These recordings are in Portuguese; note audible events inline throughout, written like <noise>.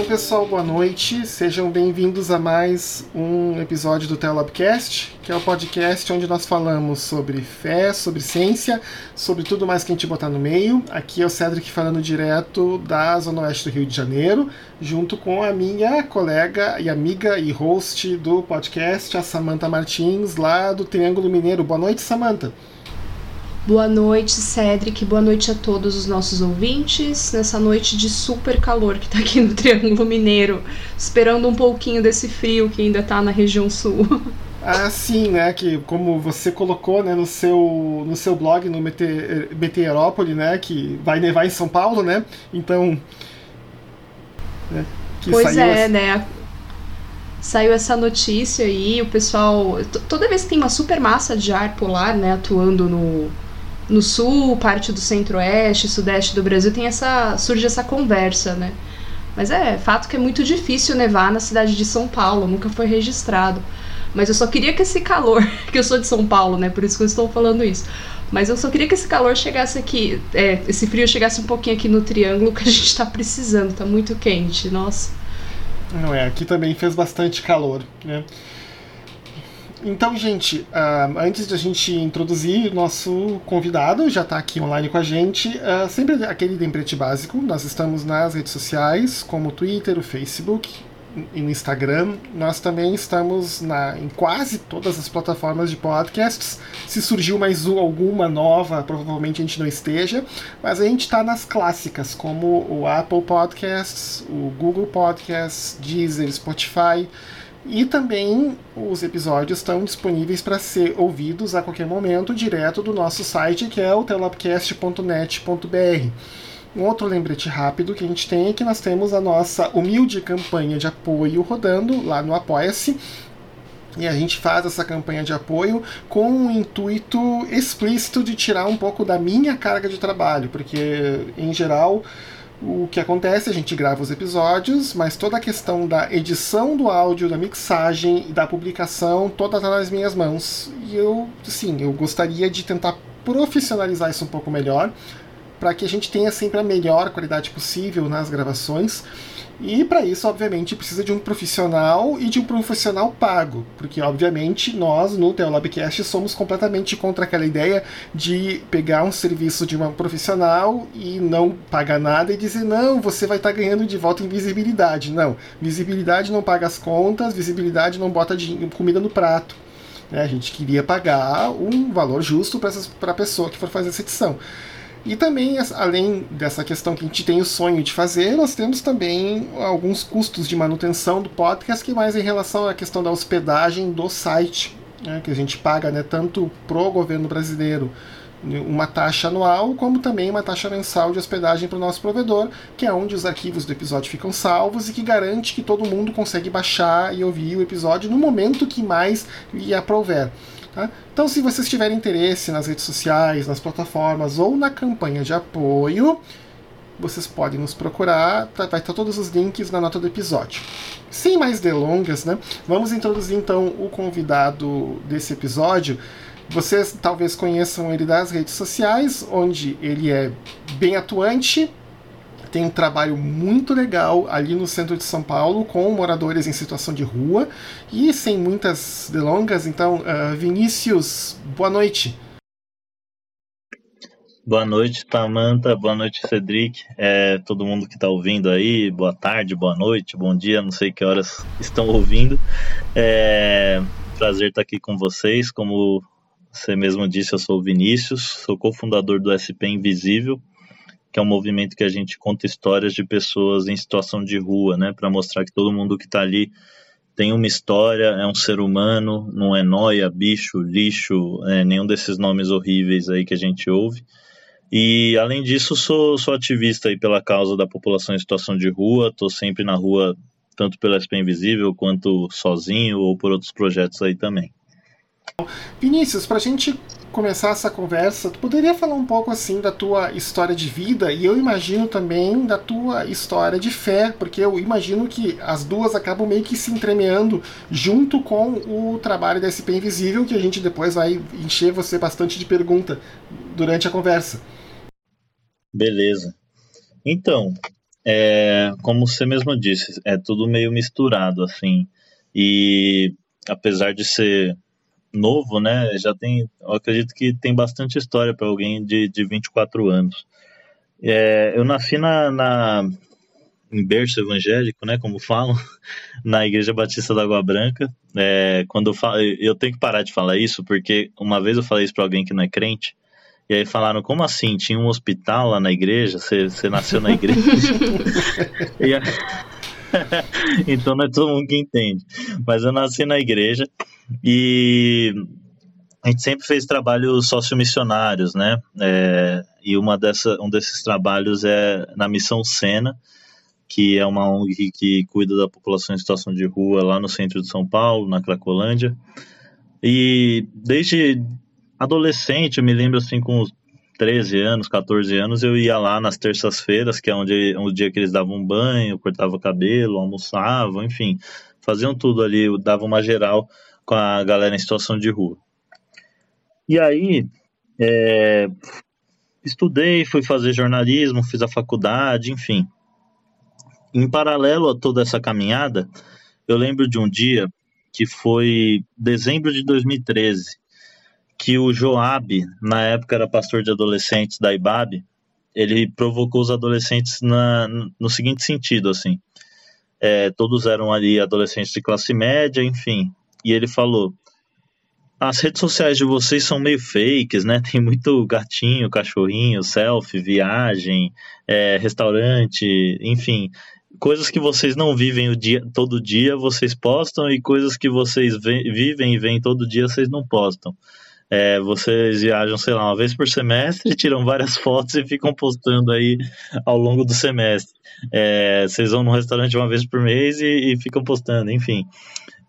Então, pessoal, boa noite. Sejam bem-vindos a mais um episódio do Telabcast, que é o podcast onde nós falamos sobre fé, sobre ciência, sobre tudo mais que a gente botar no meio. Aqui é o Cedric falando direto da Zona Oeste do Rio de Janeiro, junto com a minha colega e amiga e host do podcast, a Samanta Martins, lá do Triângulo Mineiro. Boa noite, Samanta. Boa noite, Cedric. Boa noite a todos os nossos ouvintes. Nessa noite de super calor que tá aqui no Triângulo Mineiro, esperando um pouquinho desse frio que ainda tá na região sul. Ah, sim, né? Que como você colocou né, no, seu, no seu blog, no Meteorópole, né? Que vai nevar em São Paulo, né? Então. Né, pois é, essa... né? Saiu essa notícia aí, o pessoal. Toda vez que tem uma super massa de ar polar, né, atuando no, no sul, parte do centro-oeste, sudeste do Brasil, tem essa surge essa conversa, né? Mas é fato que é muito difícil nevar na cidade de São Paulo, nunca foi registrado. Mas eu só queria que esse calor, <laughs> que eu sou de São Paulo, né? Por isso que eu estou falando isso. Mas eu só queria que esse calor chegasse aqui, é, esse frio chegasse um pouquinho aqui no triângulo que a gente está precisando, tá muito quente, nossa. Não é, aqui também fez bastante calor, né? Então, gente, uh, antes de a gente introduzir nosso convidado, já está aqui online com a gente, uh, sempre aquele lembrete básico, nós estamos nas redes sociais, como o Twitter, o Facebook e no Instagram. Nós também estamos na, em quase todas as plataformas de podcasts. Se surgiu mais alguma nova, provavelmente a gente não esteja, mas a gente está nas clássicas, como o Apple Podcasts, o Google Podcasts, Deezer, Spotify. E também os episódios estão disponíveis para ser ouvidos a qualquer momento direto do nosso site, que é o telapcast.net.br. Um outro lembrete rápido que a gente tem é que nós temos a nossa humilde campanha de apoio rodando lá no Apoia-se. E a gente faz essa campanha de apoio com o intuito explícito de tirar um pouco da minha carga de trabalho, porque em geral o que acontece, a gente grava os episódios, mas toda a questão da edição do áudio, da mixagem e da publicação, toda está nas minhas mãos. E eu, sim, eu gostaria de tentar profissionalizar isso um pouco melhor, para que a gente tenha sempre a melhor qualidade possível nas gravações. E para isso, obviamente, precisa de um profissional e de um profissional pago, porque obviamente nós no Teolabcast somos completamente contra aquela ideia de pegar um serviço de uma profissional e não pagar nada e dizer não, você vai estar tá ganhando de volta em visibilidade. Não, visibilidade não paga as contas, visibilidade não bota comida no prato. Né? A gente queria pagar um valor justo para a pessoa que for fazer essa edição. E também, além dessa questão que a gente tem o sonho de fazer, nós temos também alguns custos de manutenção do podcast, que mais em relação à questão da hospedagem do site, né, que a gente paga né, tanto pro governo brasileiro uma taxa anual, como também uma taxa mensal de hospedagem para o nosso provedor, que é onde os arquivos do episódio ficam salvos e que garante que todo mundo consegue baixar e ouvir o episódio no momento que mais lhe aprouver. Tá? Então, se vocês tiverem interesse nas redes sociais, nas plataformas ou na campanha de apoio, vocês podem nos procurar, tá, vai estar todos os links na nota do episódio. Sem mais delongas, né, vamos introduzir então o convidado desse episódio. Vocês talvez conheçam ele das redes sociais, onde ele é bem atuante, tem um trabalho muito legal ali no centro de São Paulo com moradores em situação de rua. E sem muitas delongas, então, uh, Vinícius, boa noite. Boa noite, Tamanta. Boa noite, Cedric. É, todo mundo que está ouvindo aí, boa tarde, boa noite, bom dia, não sei que horas <laughs> estão ouvindo. É, prazer estar aqui com vocês. Como você mesmo disse, eu sou o Vinícius, sou cofundador do SP Invisível, que é um movimento que a gente conta histórias de pessoas em situação de rua, né, para mostrar que todo mundo que está ali tem uma história, é um ser humano, não é noia, bicho, lixo, é, nenhum desses nomes horríveis aí que a gente ouve. E além disso, sou, sou ativista aí pela causa da população em situação de rua, estou sempre na rua tanto pela SP Invisível quanto sozinho ou por outros projetos aí também. Vinícius, para a gente começar essa conversa, tu poderia falar um pouco assim da tua história de vida e eu imagino também da tua história de fé, porque eu imagino que as duas acabam meio que se entremeando junto com o trabalho da SP Invisível, que a gente depois vai encher você bastante de pergunta durante a conversa. Beleza. Então, é, como você mesmo disse, é tudo meio misturado, assim. E apesar de ser novo, né, já tem, eu acredito que tem bastante história para alguém de, de 24 anos. É, eu nasci na, na, em berço evangélico, né, como falam, <laughs> na Igreja Batista da Água Branca. É, quando eu, falo, eu tenho que parar de falar isso, porque uma vez eu falei isso para alguém que não é crente, e aí falaram, como assim? Tinha um hospital lá na igreja? Você, você nasceu na igreja? <laughs> <laughs> então não é todo mundo que entende. Mas eu nasci na igreja e a gente sempre fez trabalhos sociomissionários, né? É, e uma dessa, um desses trabalhos é na Missão Sena, que é uma ONG que cuida da população em situação de rua lá no centro de São Paulo, na Cracolândia. E desde adolescente, eu me lembro assim, com 13 anos, 14 anos, eu ia lá nas terças-feiras, que é onde o dia que eles davam um banho, cortavam o cabelo, almoçavam, enfim, faziam tudo ali, davam uma geral com a galera em situação de rua. E aí, é, estudei, fui fazer jornalismo, fiz a faculdade, enfim. Em paralelo a toda essa caminhada, eu lembro de um dia que foi dezembro de 2013 que o Joab, na época era pastor de adolescentes da IBAB, ele provocou os adolescentes na, no seguinte sentido, assim, é, todos eram ali adolescentes de classe média, enfim, e ele falou, as redes sociais de vocês são meio fakes, né? <laughs> Tem muito gatinho, cachorrinho, selfie, viagem, é, restaurante, enfim, coisas que vocês não vivem o dia, todo dia vocês postam e coisas que vocês vivem e veem todo dia vocês não postam. É, vocês viajam, sei lá, uma vez por semestre, <laughs> tiram várias fotos e ficam postando aí ao longo do semestre. É, vocês vão num restaurante uma vez por mês e, e ficam postando, enfim.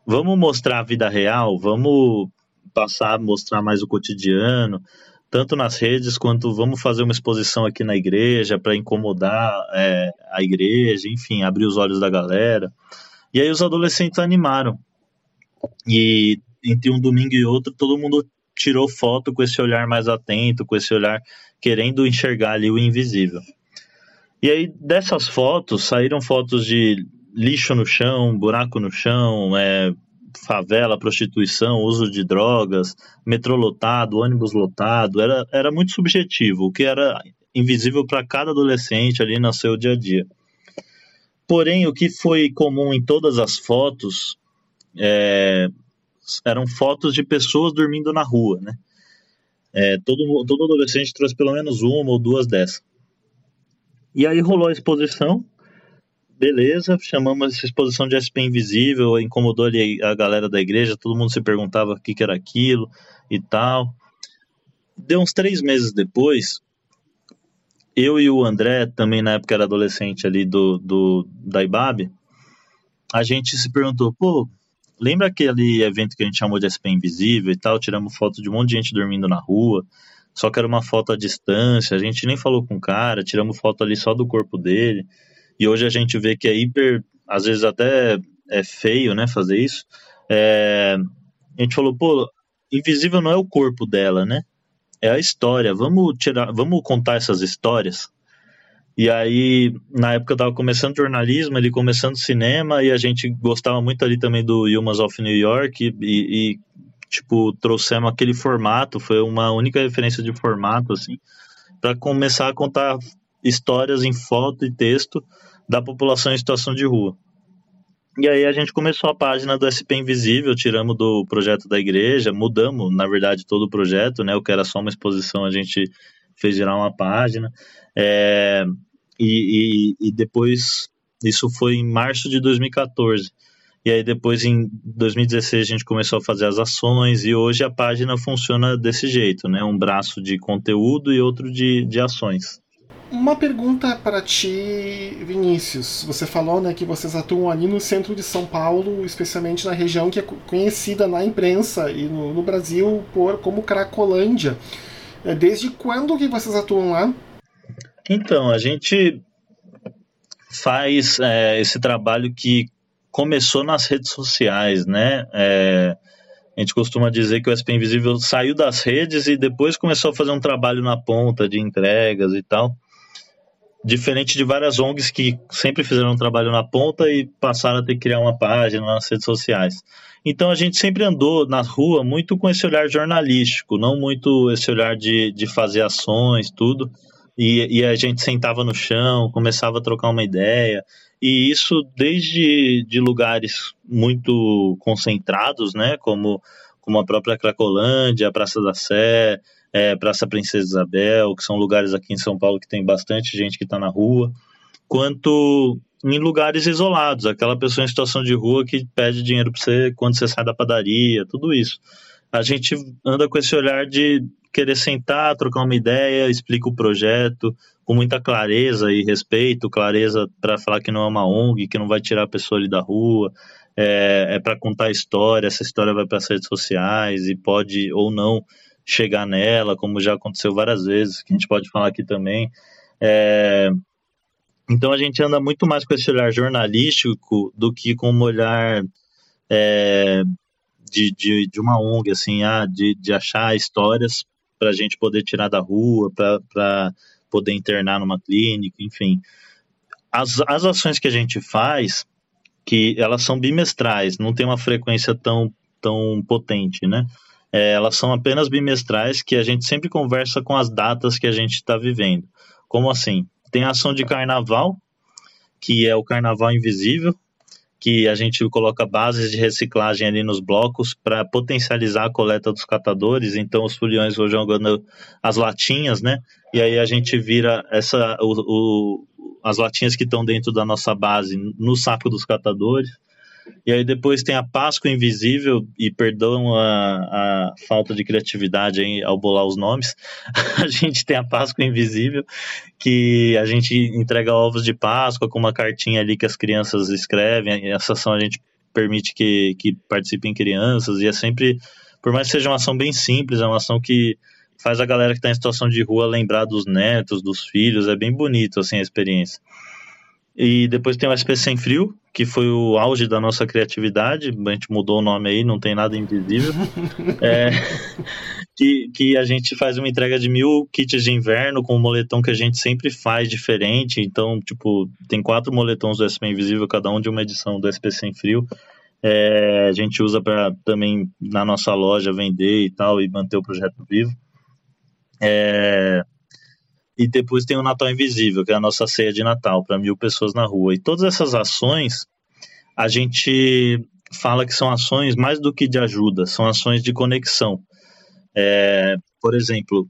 Vamos mostrar a vida real, vamos passar, mostrar mais o cotidiano, tanto nas redes quanto vamos fazer uma exposição aqui na igreja para incomodar é, a igreja, enfim, abrir os olhos da galera. E aí os adolescentes animaram. E entre um domingo e outro, todo mundo tirou foto com esse olhar mais atento, com esse olhar querendo enxergar ali o invisível. E aí, dessas fotos, saíram fotos de lixo no chão, buraco no chão, é, favela, prostituição, uso de drogas, metrô lotado, ônibus lotado. Era, era muito subjetivo, o que era invisível para cada adolescente ali no seu dia a dia. Porém, o que foi comum em todas as fotos é, eram fotos de pessoas dormindo na rua, né? É, todo, todo adolescente trouxe pelo menos uma ou duas dessas. E aí rolou a exposição, beleza, chamamos essa exposição de SP Invisível, incomodou ali a galera da igreja, todo mundo se perguntava o que, que era aquilo e tal. Deu uns três meses depois, eu e o André, também na época era adolescente ali do, do da IBAB, a gente se perguntou, pô, Lembra aquele evento que a gente chamou de SP Invisível e tal? Tiramos foto de um monte de gente dormindo na rua, só que era uma foto à distância, a gente nem falou com o cara, tiramos foto ali só do corpo dele. E hoje a gente vê que é hiper, às vezes até é feio, né, fazer isso. É, a gente falou, pô, invisível não é o corpo dela, né? É a história. Vamos tirar, vamos contar essas histórias e aí, na época eu tava começando jornalismo, ele começando cinema, e a gente gostava muito ali também do Humans of New York, e, e tipo, trouxemos aquele formato, foi uma única referência de formato, assim, para começar a contar histórias em foto e texto da população em situação de rua. E aí a gente começou a página do SP Invisível, tiramos do projeto da igreja, mudamos, na verdade, todo o projeto, né? O que era só uma exposição, a gente fez virar uma página. É, e, e, e depois, isso foi em março de 2014. E aí depois em 2016 a gente começou a fazer as ações e hoje a página funciona desse jeito, né? Um braço de conteúdo e outro de, de ações. Uma pergunta para ti, Vinícius. Você falou né, que vocês atuam ali no centro de São Paulo, especialmente na região que é conhecida na imprensa e no, no Brasil por como Cracolândia. É, desde quando que vocês atuam lá? Então, a gente faz é, esse trabalho que começou nas redes sociais, né? É, a gente costuma dizer que o SP Invisível saiu das redes e depois começou a fazer um trabalho na ponta de entregas e tal. diferente de várias ONGs que sempre fizeram um trabalho na ponta e passaram a ter que criar uma página nas redes sociais. Então a gente sempre andou na rua muito com esse olhar jornalístico, não muito esse olhar de, de fazer ações, tudo. E, e a gente sentava no chão, começava a trocar uma ideia. E isso desde de lugares muito concentrados, né, como, como a própria Cracolândia, a Praça da Sé, é, Praça Princesa Isabel, que são lugares aqui em São Paulo que tem bastante gente que está na rua, quanto em lugares isolados, aquela pessoa em situação de rua que pede dinheiro para você quando você sai da padaria, tudo isso. A gente anda com esse olhar de querer sentar, trocar uma ideia, explica o projeto com muita clareza e respeito, clareza para falar que não é uma ONG, que não vai tirar a pessoa ali da rua, é, é para contar a história, essa história vai para as redes sociais e pode ou não chegar nela, como já aconteceu várias vezes, que a gente pode falar aqui também. É, então a gente anda muito mais com esse olhar jornalístico do que com um olhar é, de, de, de, uma ONG, assim, ah, de, de achar histórias para a gente poder tirar da rua, para poder internar numa clínica, enfim. As, as ações que a gente faz, que elas são bimestrais, não tem uma frequência tão, tão potente, né? É, elas são apenas bimestrais que a gente sempre conversa com as datas que a gente está vivendo. Como assim? Tem a ação de carnaval, que é o carnaval invisível, que a gente coloca bases de reciclagem ali nos blocos para potencializar a coleta dos catadores. Então os foliões vão jogando as latinhas, né? E aí a gente vira essa o, o as latinhas que estão dentro da nossa base no saco dos catadores. E aí depois tem a Páscoa Invisível, e perdão a, a falta de criatividade aí ao bolar os nomes, <laughs> a gente tem a Páscoa Invisível, que a gente entrega ovos de Páscoa com uma cartinha ali que as crianças escrevem, essa ação a gente permite que, que participem crianças, e é sempre, por mais que seja uma ação bem simples, é uma ação que faz a galera que está em situação de rua lembrar dos netos, dos filhos, é bem bonito assim a experiência. E depois tem o SP Sem Frio, que foi o auge da nossa criatividade. A gente mudou o nome aí, não tem nada invisível. <laughs> é, que, que a gente faz uma entrega de mil kits de inverno com um moletom que a gente sempre faz diferente. Então, tipo, tem quatro moletons do SP Invisível, cada um de uma edição do SP Sem Frio. É, a gente usa para também na nossa loja vender e tal e manter o projeto vivo. É, e depois tem o Natal Invisível, que é a nossa ceia de Natal, para mil pessoas na rua. E todas essas ações, a gente fala que são ações mais do que de ajuda, são ações de conexão. É, por exemplo,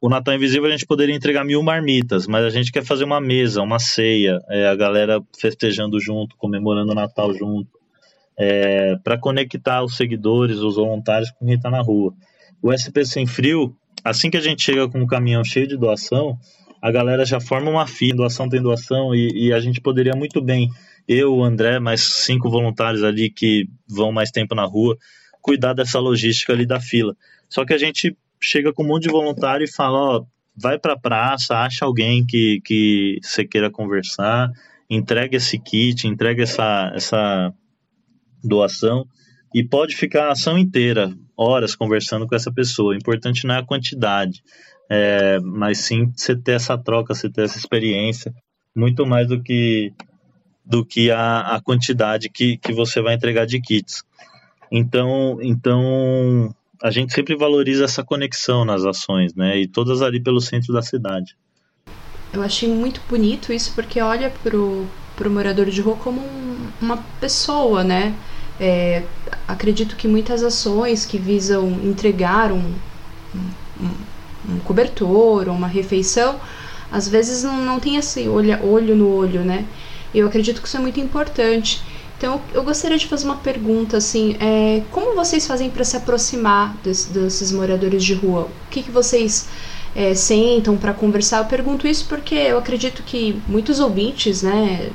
o Natal Invisível a gente poderia entregar mil marmitas, mas a gente quer fazer uma mesa, uma ceia, é, a galera festejando junto, comemorando o Natal junto, é, para conectar os seguidores, os voluntários com quem está na rua. O SP Sem Frio assim que a gente chega com um caminhão cheio de doação, a galera já forma uma fila, doação tem doação, e, e, a gente poderia muito bem, eu, o André, mais cinco voluntários ali que vão mais tempo na rua, cuidar dessa logística ali da fila. Só que a gente chega com um monte de voluntário e fala, ó, vai pra praça, acha alguém que, que você queira conversar, entrega esse kit, entrega essa, essa doação, e pode ficar a ação inteira, horas conversando com essa pessoa. O importante não é a quantidade, é, mas sim você ter essa troca, você ter essa experiência, muito mais do que do que a, a quantidade que, que você vai entregar de kits. Então, então a gente sempre valoriza essa conexão nas ações, né? E todas ali pelo centro da cidade. Eu achei muito bonito isso porque olha pro, pro morador de rua como um, uma pessoa, né? É, acredito que muitas ações que visam entregar um, um, um cobertor, uma refeição, às vezes não, não tem esse olho, olho no olho, né? Eu acredito que isso é muito importante. Então, eu gostaria de fazer uma pergunta, assim, é, como vocês fazem para se aproximar desse, desses moradores de rua? O que, que vocês é, sentam para conversar? Eu pergunto isso porque eu acredito que muitos ouvintes, né,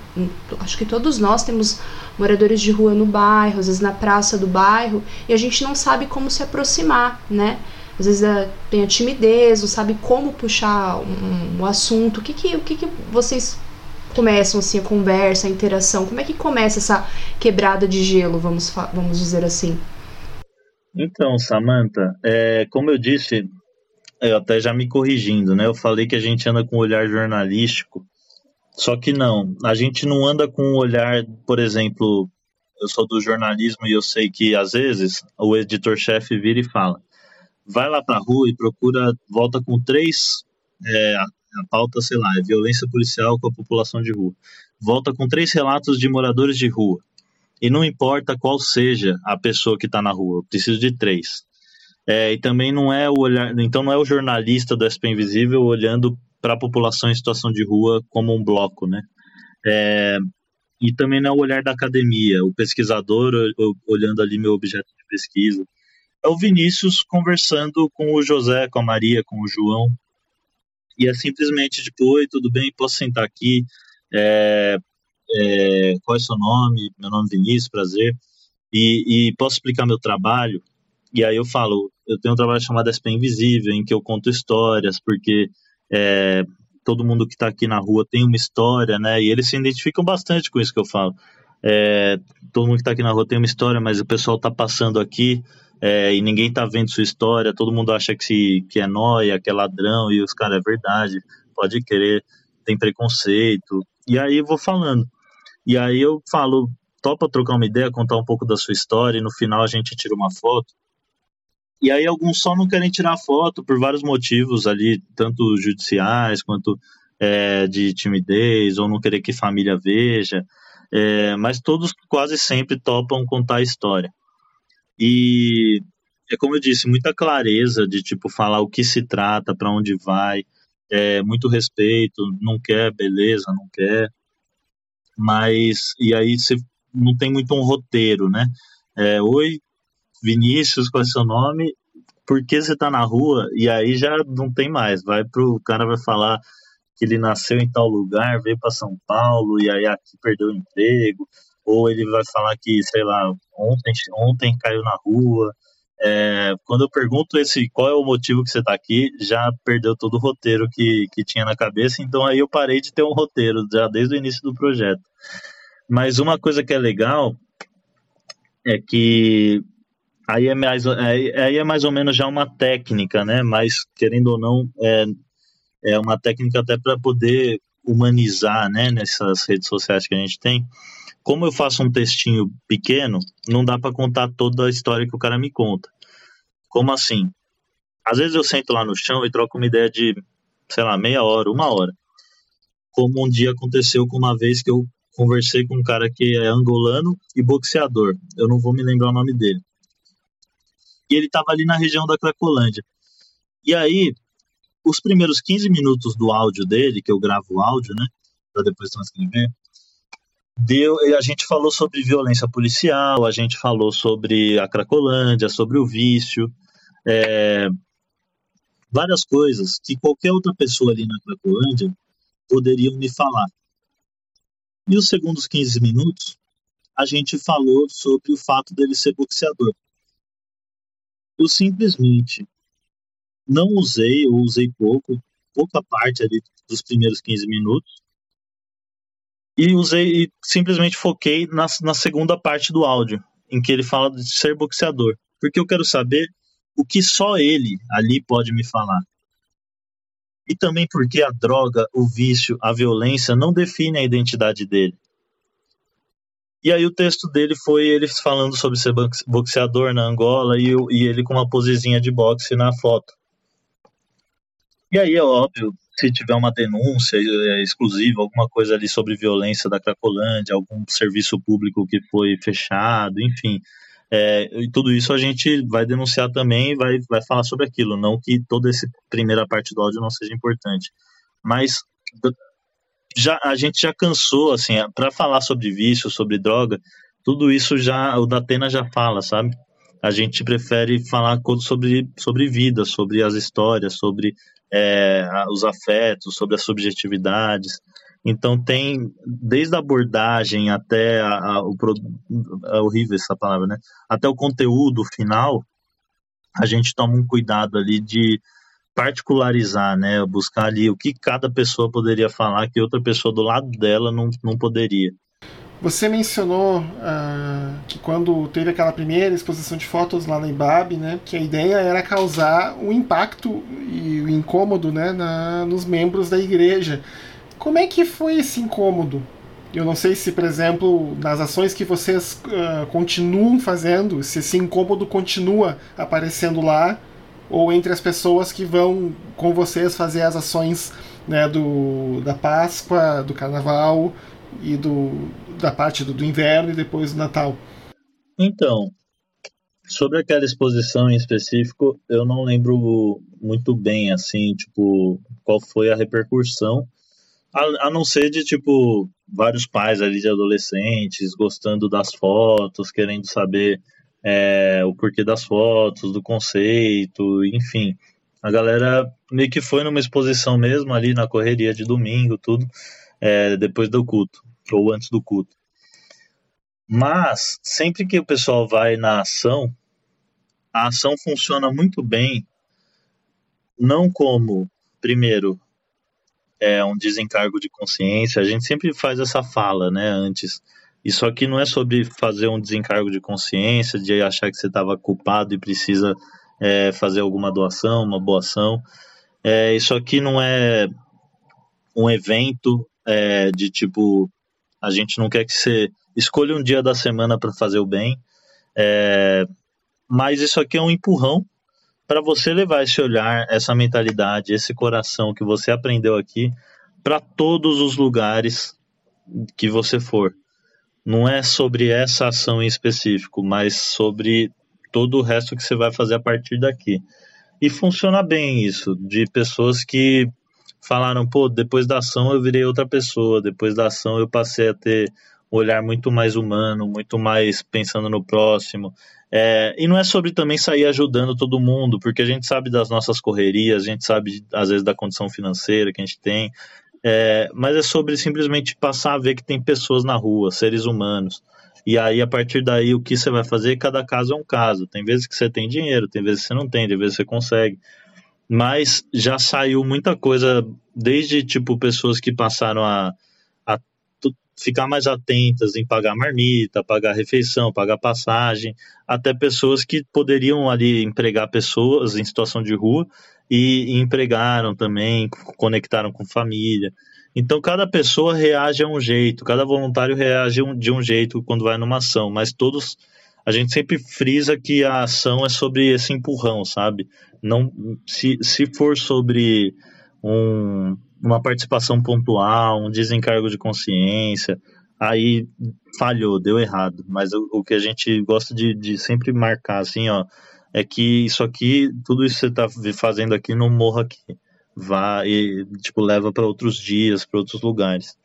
acho que todos nós temos moradores de rua no bairro, às vezes na praça do bairro, e a gente não sabe como se aproximar, né? Às vezes é, tem a timidez, não sabe como puxar um, um assunto. O que que, o que que vocês começam assim a conversa, a interação? Como é que começa essa quebrada de gelo, vamos, vamos dizer assim? Então, Samantha, é, como eu disse, eu até já me corrigindo, né? Eu falei que a gente anda com um olhar jornalístico Só que não, a gente não anda com um olhar, por exemplo, eu sou do jornalismo e eu sei que às vezes o editor-chefe vira e fala: vai lá para a rua e procura, volta com três, é, a pauta, sei lá, é violência policial com a população de rua. Volta com três relatos de moradores de rua. E não importa qual seja a pessoa que está na rua, eu preciso de três. É, e também não é o olhar, então não é o jornalista do SP Invisível olhando para a população em situação de rua como um bloco, né? É, e também é o olhar da academia, o pesquisador olhando ali meu objeto de pesquisa. É o Vinícius conversando com o José, com a Maria, com o João. E é simplesmente tipo, oi, tudo bem? Posso sentar aqui? É, é, qual é seu nome? Meu nome é Vinícius, prazer. E, e posso explicar meu trabalho? E aí eu falo, eu tenho um trabalho chamado SP Invisível, em que eu conto histórias, porque é, todo mundo que está aqui na rua tem uma história, né? E eles se identificam bastante com isso que eu falo. É, todo mundo que está aqui na rua tem uma história, mas o pessoal está passando aqui é, e ninguém está vendo sua história. Todo mundo acha que, se, que é nóia, que é ladrão, e os caras é verdade, pode querer, tem preconceito. E aí eu vou falando. E aí eu falo, topa trocar uma ideia, contar um pouco da sua história, e no final a gente tira uma foto. E aí alguns só não querem tirar foto por vários motivos ali, tanto judiciais quanto é, de timidez, ou não querer que família veja. É, mas todos quase sempre topam contar a história. E é como eu disse, muita clareza de tipo falar o que se trata, para onde vai, é, muito respeito, não quer, beleza, não quer. Mas e aí você não tem muito um roteiro, né? É, Oi, Vinícius, qual é seu nome? Por que você tá na rua? E aí já não tem mais. Vai pro. O cara vai falar que ele nasceu em tal lugar, veio para São Paulo e aí aqui perdeu o emprego. Ou ele vai falar que, sei lá, ontem, ontem caiu na rua. É, quando eu pergunto esse qual é o motivo que você está aqui, já perdeu todo o roteiro que, que tinha na cabeça, então aí eu parei de ter um roteiro já desde o início do projeto. Mas uma coisa que é legal é que aí é mais, aí é mais ou menos já uma técnica, né? Mas querendo ou não, é, é uma técnica até para poder humanizar, né? Nessas redes sociais que a gente tem. Como eu faço um textinho pequeno, não dá para contar toda a história que o cara me conta. Como assim? Às vezes eu sento lá no chão e troco uma ideia de, sei lá, meia hora, uma hora. Como um dia aconteceu com uma vez que eu conversei com um cara que é angolano e boxeador. Eu não vou me lembrar o nome dele ele estava ali na região da Cracolândia. E aí, os primeiros 15 minutos do áudio dele, que eu gravo o áudio, né, para depois transcrever, deu, a gente falou sobre violência policial, a gente falou sobre a Cracolândia, sobre o vício, é, várias coisas que qualquer outra pessoa ali na Cracolândia poderiam me falar. E os segundos 15 minutos, a gente falou sobre o fato dele ser boxeador eu simplesmente não usei, ou usei pouco, pouca parte ali dos primeiros 15 minutos, e usei e simplesmente foquei na, na segunda parte do áudio, em que ele fala de ser boxeador, porque eu quero saber o que só ele ali pode me falar. E também porque a droga, o vício, a violência não definem a identidade dele. E aí o texto dele foi ele falando sobre ser boxeador na Angola e, e ele com uma posezinha de boxe na foto. E aí é óbvio, se tiver uma denúncia é, exclusiva, alguma coisa ali sobre violência da Cracolândia, algum serviço público que foi fechado, enfim, é, e tudo isso a gente vai denunciar também vai, vai falar sobre aquilo, não que toda essa primeira parte do áudio não seja importante. Mas já a gente já cansou, assim, para falar sobre vício, sobre droga, tudo isso já o Datena já fala, sabe? A gente prefere falar sobre, sobre vida, sobre as histórias, sobre é, os afetos, sobre as subjetividades. Então tem desde a abordagem até a, a, o é horrível essa palavra, né? Até o conteúdo final, a gente toma um cuidado ali de particularizar, né? Buscar ali o que cada pessoa poderia falar que outra pessoa do lado dela não, não poderia. Você mencionou uh, que quando teve aquela primeira exposição de fotos lá na IBAB, né, que a ideia era causar o um impacto e o incômodo né, na, nos membros da igreja. como é que foi esse incômodo? Eu não sei se, por exemplo, nas ações que vocês uh, continuam fazendo, se esse incômodo continua aparecendo lá, ou entre as pessoas que vão com vocês fazer as ações né, do, da Páscoa, do Carnaval e do, da parte do, do inverno e depois do Natal. Então, sobre aquela exposição em específico, eu não lembro muito bem, assim, tipo, qual foi a repercussão, a, a não ser de, tipo, vários pais ali de adolescentes gostando das fotos, querendo saber é, o porquê das fotos, do conceito, enfim. A galera meio que foi numa exposição mesmo ali na correria de domingo, tudo, é, depois do culto, ou antes do culto. Mas, sempre que o pessoal vai na ação, a ação funciona muito bem, não como, primeiro, é um desencargo de consciência, a gente sempre faz essa fala, né, antes. Isso aqui não é sobre fazer um desencargo de consciência, de achar que você estava culpado e precisa é, fazer alguma doação, uma boa ação. É, isso aqui não é um evento é, de tipo, a gente não quer que você escolha um dia da semana para fazer o bem, é, mas isso aqui é um empurrão para você levar esse olhar, essa mentalidade, esse coração que você aprendeu aqui para todos os lugares que você for. Não é sobre essa ação em específico, mas sobre todo o resto que você vai fazer a partir daqui. E funciona bem isso, de pessoas que falaram, pô, depois da ação eu virei outra pessoa, depois da ação eu passei a ter um olhar muito mais humano, muito mais pensando no próximo. É, e não é sobre também sair ajudando todo mundo, porque a gente sabe das nossas correrias, a gente sabe às vezes da condição financeira que a gente tem, é, mas é sobre simplesmente passar a ver que tem pessoas na rua, seres humanos. E aí, a partir daí, o que você vai fazer, cada caso é um caso. Tem vezes que você tem dinheiro, tem vezes que você não tem, tem vezes que você consegue. Mas já saiu muita coisa, desde tipo pessoas que passaram a, a ficar mais atentas em pagar marmita, pagar refeição, pagar passagem, até pessoas que poderiam ali empregar pessoas em situação de rua e, empregaram também, conectaram com família. Então, cada pessoa reage a um jeito, cada voluntário reage de um jeito quando vai numa ação, mas todos. A gente sempre frisa que a ação é sobre esse empurrão, sabe? Não, se, se for sobre um, uma participação pontual, um desencargo de consciência, aí falhou, deu errado. Mas o, o que a gente gosta de, de sempre marcar, assim, ó, é que isso aqui, tudo isso que você está fazendo aqui, não morra aqui vá e tipo leva para outros dias, para outros lugares.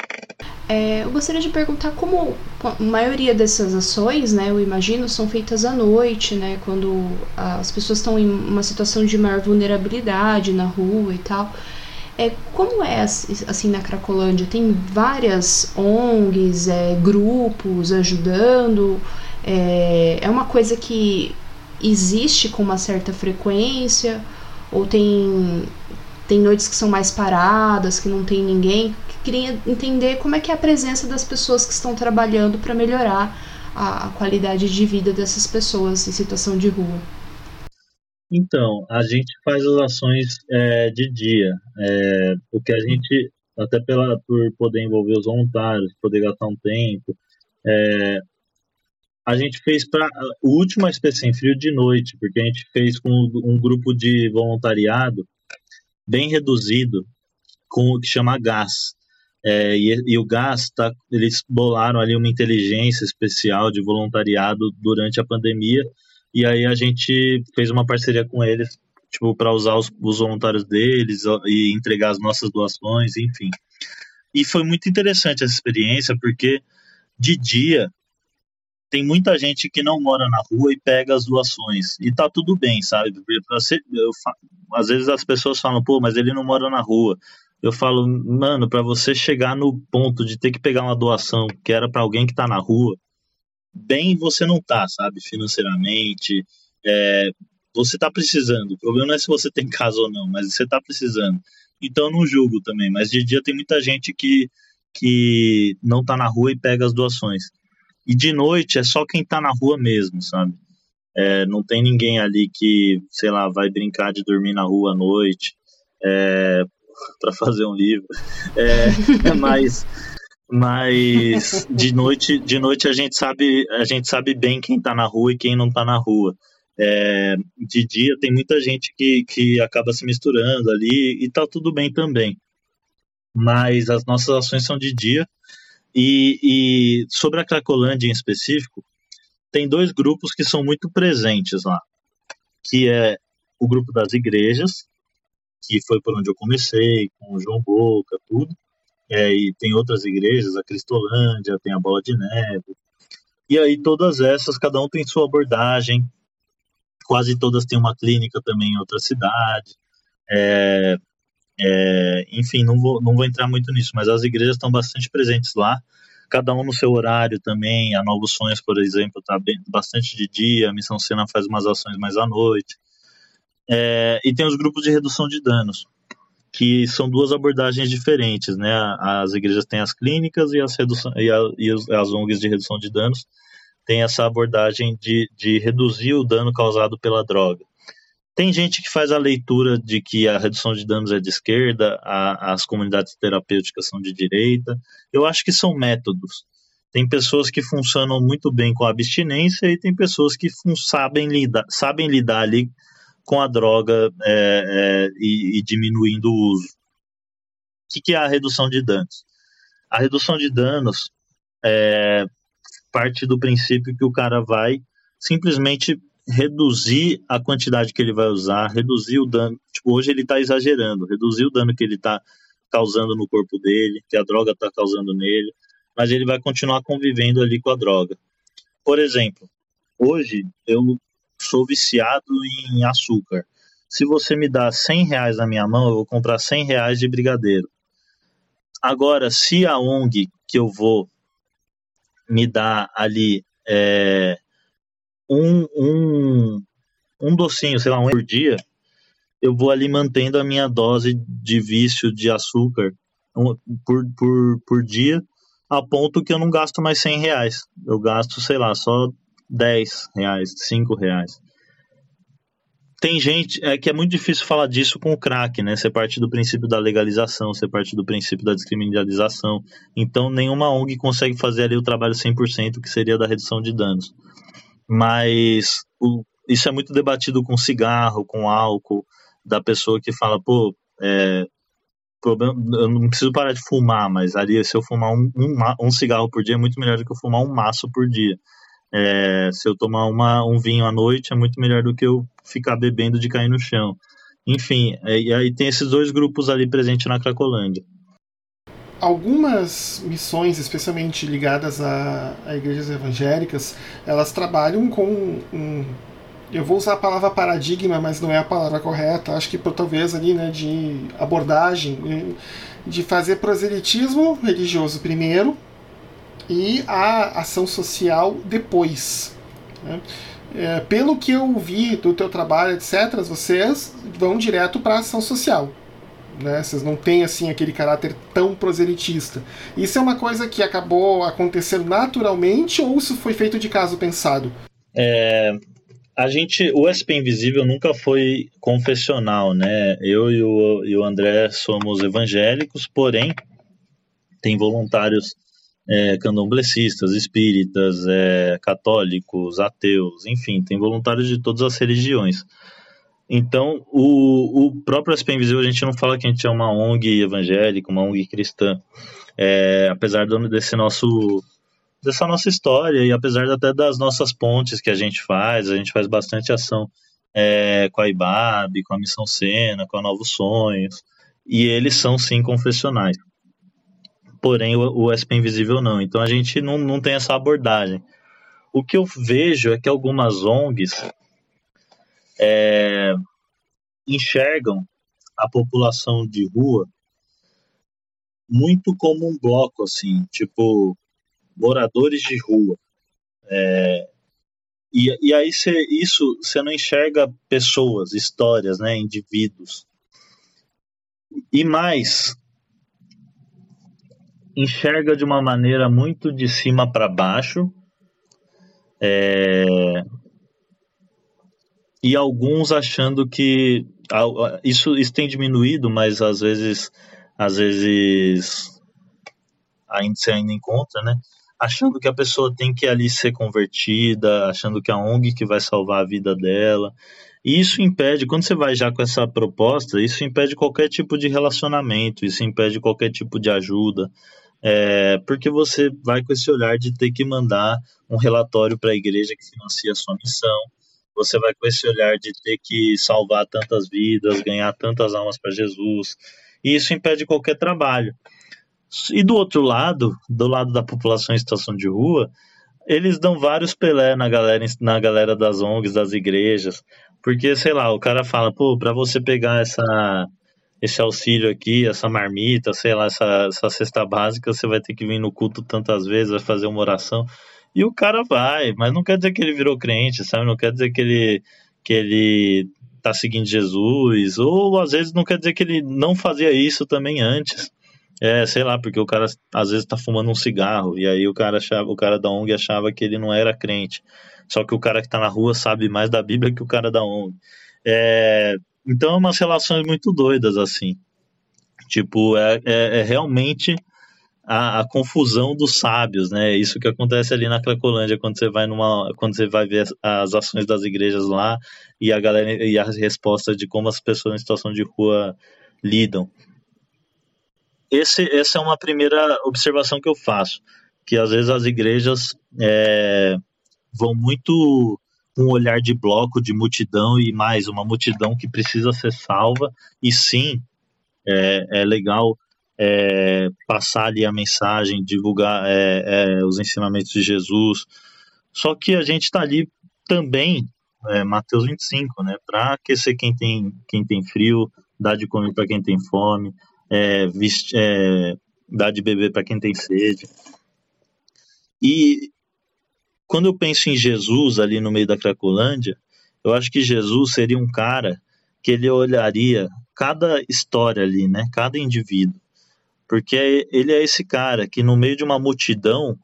É, eu gostaria de perguntar como a maioria dessas ações, né, eu imagino, são feitas à noite, né, quando as pessoas estão em uma situação de maior vulnerabilidade na rua e tal. É, como é assim na Cracolândia? Tem várias ONGs, é, grupos ajudando? É, é uma coisa que existe com uma certa frequência? Ou tem tem noites que são mais paradas, que não tem ninguém. Queria entender como é que é a presença das pessoas que estão trabalhando para melhorar a, a, qualidade de vida dessas pessoas em situação de rua. Então, a gente faz as ações é, de dia. É, o que a gente, até pela, por poder envolver os voluntários, poder gastar um tempo, é, a gente fez para o último SP Sem Frio de noite, porque a gente fez com um grupo de voluntariado bem reduzido com o que chama gás. É, e, e, o gás, tá, eles bolaram ali uma inteligência especial de voluntariado durante a pandemia, e aí a gente fez uma parceria com eles, tipo, para usar os, os, voluntários deles e entregar as nossas doações, enfim. E foi muito interessante essa experiência, porque de dia tem muita gente que não mora na rua e pega as doações. E tá tudo bem, sabe? Ser, eu, às vezes as pessoas falam, pô, mas ele não mora na rua. Eu falo, mano, para você chegar no ponto de ter que pegar uma doação que era para alguém que tá na rua, bem você não tá, sabe? Financeiramente. É, você tá precisando. O problema não é se você tem casa ou não, mas você tá precisando. Então não julgo também. Mas de dia tem muita gente que, que não tá na rua e pega as doações. E de noite é só quem tá na rua mesmo, sabe? É, não tem ninguém ali que, sei lá, vai brincar de dormir na rua à noite. É, <laughs> para fazer um livro. É, mas mas de noite de noite a gente sabe a gente sabe bem quem está na rua e quem não está na rua é, de dia tem muita gente que, que acaba se misturando ali e tá tudo bem também mas as nossas ações são de dia e, e sobre a Cracolândia em específico tem dois grupos que são muito presentes lá que é o grupo das igrejas que foi por onde eu comecei com o João Boca tudo é, e tem outras igrejas, a Cristolândia, tem a Bola de Neve. E aí todas essas, cada um tem sua abordagem, quase todas têm uma clínica também em outra cidade. É, é, enfim, não vou, não vou entrar muito nisso, mas as igrejas estão bastante presentes lá, cada um no seu horário também. A Novos Sonhos, por exemplo, está bastante de dia, a Missão Sena faz umas ações mais à noite. É, e tem os grupos de redução de danos que são duas abordagens diferentes, né? As igrejas têm as clínicas e as, redução, e, a, e as ONGs de redução de danos têm essa abordagem de, de reduzir o dano causado pela droga. Tem gente que faz a leitura de que a redução de danos é de esquerda, a, as comunidades terapêuticas são de direita. Eu acho que são métodos. Tem pessoas que funcionam muito bem com a abstinência e tem pessoas que sabem lidar, sabem lidar ali com a droga é, é, e, e, diminuindo o uso. O que, que, é a redução de danos? A redução de danos é, parte do princípio que o cara vai simplesmente reduzir a quantidade que ele vai usar, reduzir o dano. Tipo, hoje ele está exagerando, reduzir o dano que ele está causando no corpo dele, que a droga está causando nele, mas ele vai continuar convivendo ali com a droga. Por exemplo, hoje eu sou viciado em açúcar. Se você me dá 100 reais na minha mão, eu vou comprar 100 reais de brigadeiro. Agora, se a ONG que eu vou me dá ali é, um, um, um docinho, sei lá, um por dia, eu vou ali mantendo a minha dose de vício de açúcar por, por, por dia, a ponto que eu não gasto mais 100 reais. Eu gasto, sei lá, só 10 reais, 5 reais. Tem gente é que é muito difícil falar disso com o crack, né? Você parte do princípio da legalização, você parte do princípio da descriminalização. Então, nenhuma ONG consegue fazer ali o trabalho 100%, que seria da redução de danos. Mas o, isso é muito debatido com cigarro, com álcool, da pessoa que fala, pô, é, problema, eu não preciso parar de fumar, mas ali se eu fumar um, um, um cigarro por dia é muito melhor do que eu fumar um maço por dia. É, se eu tomar uma, um vinho à noite, é muito melhor do que eu ficar bebendo de cair no chão. Enfim, é, e aí tem esses dois grupos ali presentes na Cracolândia. Algumas missões, especialmente ligadas a, a igrejas evangélicas, elas trabalham com um, eu vou usar a palavra paradigma, mas não é a palavra correta. Acho que por talvez ali, né, de abordagem, de fazer proselitismo religioso primeiro, e a ação social depois. Né? É, pelo que eu vi do teu trabalho, etc., vocês vão direto para a ação social. Né? Vocês não têm assim aquele caráter tão proselitista. Isso é uma coisa que acabou acontecendo naturalmente ou isso foi feito de caso pensado? É, a gente, o SP Invisível nunca foi confessional, né? Eu e o, e o André somos evangélicos, porém tem voluntários é, espíritas, é, católicos, ateus, enfim, tem voluntários de todas as religiões. Então, o, o próprio SP Invisível, a gente não fala que a gente é uma ONG evangélica, uma ONG cristã. É, apesar desse nosso dessa nossa história e apesar até das nossas pontes que a gente faz, a gente faz bastante ação é, com a IBAB, com a Missão Sena, com a Novos Sonhos, e eles são sim confessionais porém o, o SP Invisível não. Então a gente não, não tem essa abordagem. O que eu vejo é que algumas ONGs é, enxergam a população de rua muito como um bloco, assim, tipo, moradores de rua. É, e, e aí cê, isso você não enxerga pessoas, histórias, né, indivíduos. E mais, enxerga de uma maneira muito de cima para baixo. É... E alguns achando que isso, isso tem diminuído, mas às vezes, às vezes ainda se ainda encontra, né? Achando que a pessoa tem que ali ser convertida, achando que a ONG que vai salvar a vida dela. E isso impede, quando você vai já com essa proposta, isso impede qualquer tipo de relacionamento, isso impede qualquer tipo de ajuda. É, porque você vai com esse olhar de ter que mandar um relatório para a igreja que financia a sua missão, você vai com esse olhar de ter que salvar tantas vidas, ganhar tantas almas para Jesus, e isso impede qualquer trabalho. E do outro lado, do lado da população em situação de rua, eles dão vários pelé na galera, na galera das ONGs, das igrejas, porque, sei lá, o cara fala, pô, para você pegar essa esse auxílio aqui, essa marmita, sei lá, essa, essa cesta básica, você vai ter que vir no culto tantas vezes, vai fazer uma oração. E o cara vai, mas não quer dizer que ele virou crente, sabe? Não quer dizer que ele, que ele tá seguindo Jesus, ou às vezes não quer dizer que ele não fazia isso também antes. É, sei lá, porque o cara às vezes tá fumando um cigarro, e aí o cara achava, o cara da ONG achava que ele não era crente. Só que o cara que tá na rua sabe mais da Bíblia que o cara da ONG. É, então, é umas relações muito doidas, assim. Tipo, é, é, é realmente a, a, confusão dos sábios, né? Isso que acontece ali na Cracolândia quando você vai numa, quando você vai ver as, as, ações das igrejas lá e a galera e as respostas de como as pessoas em situação de rua lidam. Esse, essa é uma primeira observação que eu faço, que às vezes as igrejas é, vão muito um olhar de bloco, de multidão e mais uma multidão que precisa ser salva. E sim, é, é legal é, passar ali a mensagem, divulgar é, é os ensinamentos de Jesus. Só que a gente está ali também, é, Mateus 25, né, para aquecer quem tem, quem tem frio, dar de comer para quem tem fome, é, dar de beber para quem tem sede. E quando eu penso em Jesus ali no meio da Cracolândia, eu acho que Jesus seria um cara que ele olharia cada história ali, né? Cada indivíduo. Porque ele é esse cara que no meio de uma multidão,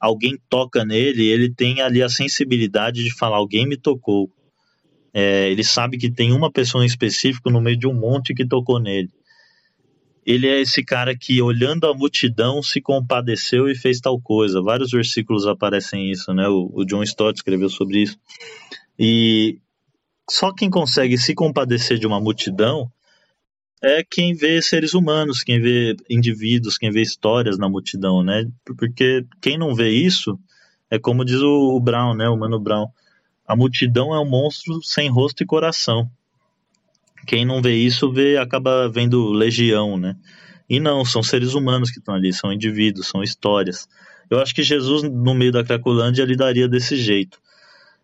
alguém toca nele, ele tem ali a sensibilidade de falar, alguém me tocou. É, ele sabe que tem uma pessoa em específico no meio de um monte que tocou nele ele é esse cara que, olhando a multidão, se compadeceu e fez tal coisa. Vários versículos aparecem isso, né? O, o John Stott escreveu sobre isso. E só quem consegue se compadecer de uma multidão é quem vê seres humanos, quem vê indivíduos, quem vê histórias na multidão, né? Porque quem não vê isso é como diz o Brown, né? O Mano Brown. A multidão é um monstro sem rosto e coração quem não vê isso vê acaba vendo legião, né? E não, são seres humanos que estão ali, são indivíduos, são histórias. Eu acho que Jesus, no meio da Cracolândia, lidaria desse jeito.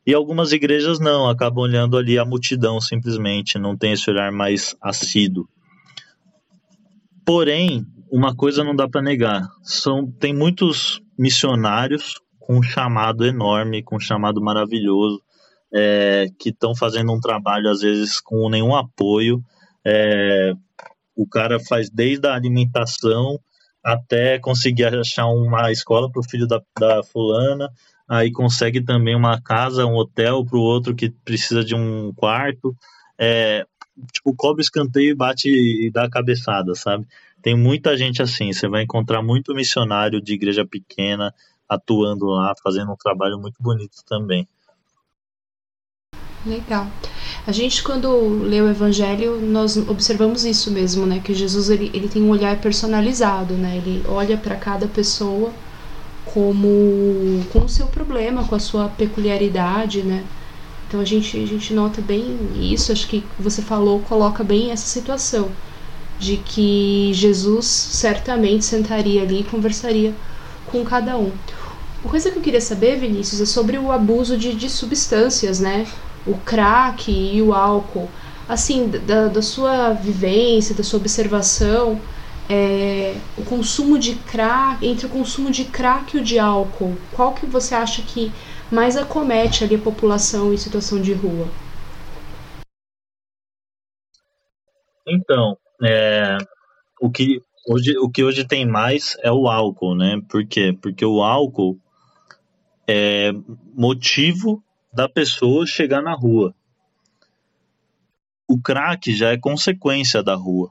E algumas igrejas não, acabam olhando ali a multidão simplesmente, não tem esse olhar mais assíduo. Porém, uma coisa não dá para negar: são tem muitos missionários com um chamado enorme, com um chamado maravilhoso, é, que estão fazendo um trabalho, às vezes, com nenhum apoio. É, o cara faz desde a alimentação até conseguir achar uma escola para o filho da, da fulana, aí consegue também uma casa, um hotel para o outro que precisa de um quarto. É, tipo, cobre escanteio e bate e dá a cabeçada, sabe? Tem muita gente assim, você vai encontrar muito missionário de igreja pequena atuando lá, fazendo um trabalho muito bonito também. Legal. A gente, quando lê o Evangelho, nós observamos isso mesmo, né? Que Jesus ele, ele tem um olhar personalizado, né? Ele olha para cada pessoa como com o seu problema, com a sua peculiaridade, né? Então a gente, a gente nota bem isso, acho que você falou, coloca bem essa situação de que Jesus certamente sentaria ali e conversaria com cada um. Uma coisa que eu queria saber, Vinícius, é sobre o abuso de, de substâncias, né? o crack e o álcool. Assim, da, da sua vivência, da sua observação, é, o consumo de crack, entre o consumo de crack e o de álcool, qual que você acha que mais acomete ali a população em situação de rua? Então, é, o, que hoje, o que hoje tem mais é o álcool, né? Por quê? Porque o álcool é motivo da pessoa chegar na rua. o crack já é consequência da rua.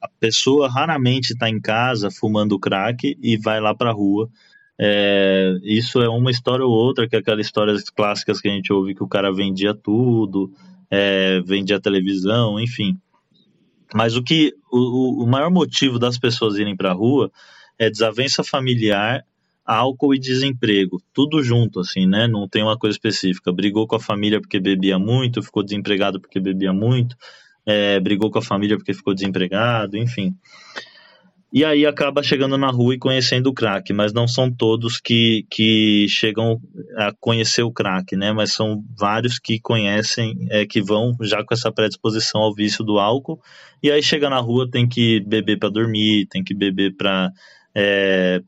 A pessoa raramente está em casa fumando crack e vai lá para a rua. É, isso é uma história ou outra, que é aquelas histórias clássicas que a gente ouve que o cara vendia tudo, é, vendia televisão, enfim. Mas o que o, o maior motivo das pessoas irem para a rua é desavença familiar, álcool e desemprego, tudo junto, assim, né? Não tem uma coisa específica. Brigou com a família porque bebia muito, ficou desempregado porque bebia muito, é, brigou com a família porque ficou desempregado, enfim. E aí acaba chegando na rua e conhecendo o crack, mas não são todos que, que chegam a conhecer o crack, né? Mas são vários que conhecem, é, que vão já com essa predisposição ao vício do álcool, e aí chega na rua tem que beber para dormir, tem que beber para é,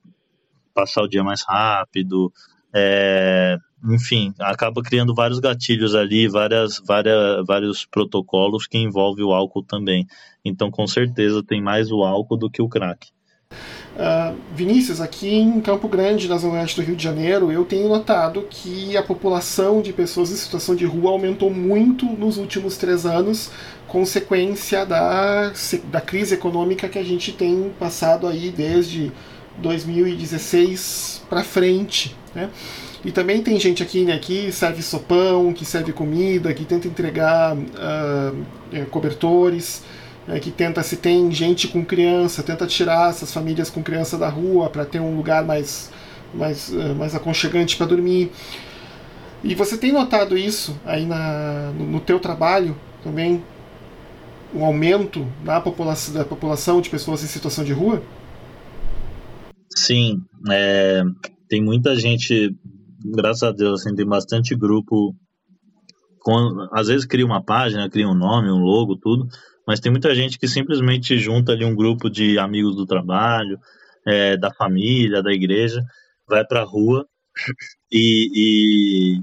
passar o dia mais rápido, é, enfim, acaba criando vários gatilhos ali, várias, várias, vários protocolos que envolvem o álcool também. Então, com certeza, tem mais o álcool do que o crack. Uh, Vinícius, aqui em Campo Grande, na zona oeste do Rio de Janeiro, eu tenho notado que a população de pessoas em situação de rua aumentou muito nos últimos três anos, consequência da, da crise econômica que a gente tem passado aí desde 2016 para frente. Né? E também tem gente aqui né, que serve sopão, que serve comida, que tenta entregar uh, cobertores, uh, que tenta, se tem gente com criança, tenta tirar essas famílias com criança da rua para ter um lugar mais, mais, uh, mais aconchegante para dormir. E você tem notado isso aí na, no, no teu trabalho também? O aumento na população, da população de pessoas em situação de rua? Sim, é, tem muita gente graças a Deus, assim, tem bastante grupo. Com, às vezes cria uma página, cria um nome, um logo, tudo, mas tem muita gente que simplesmente junta ali um grupo de amigos do trabalho, é, da família, da igreja, vai para a rua e,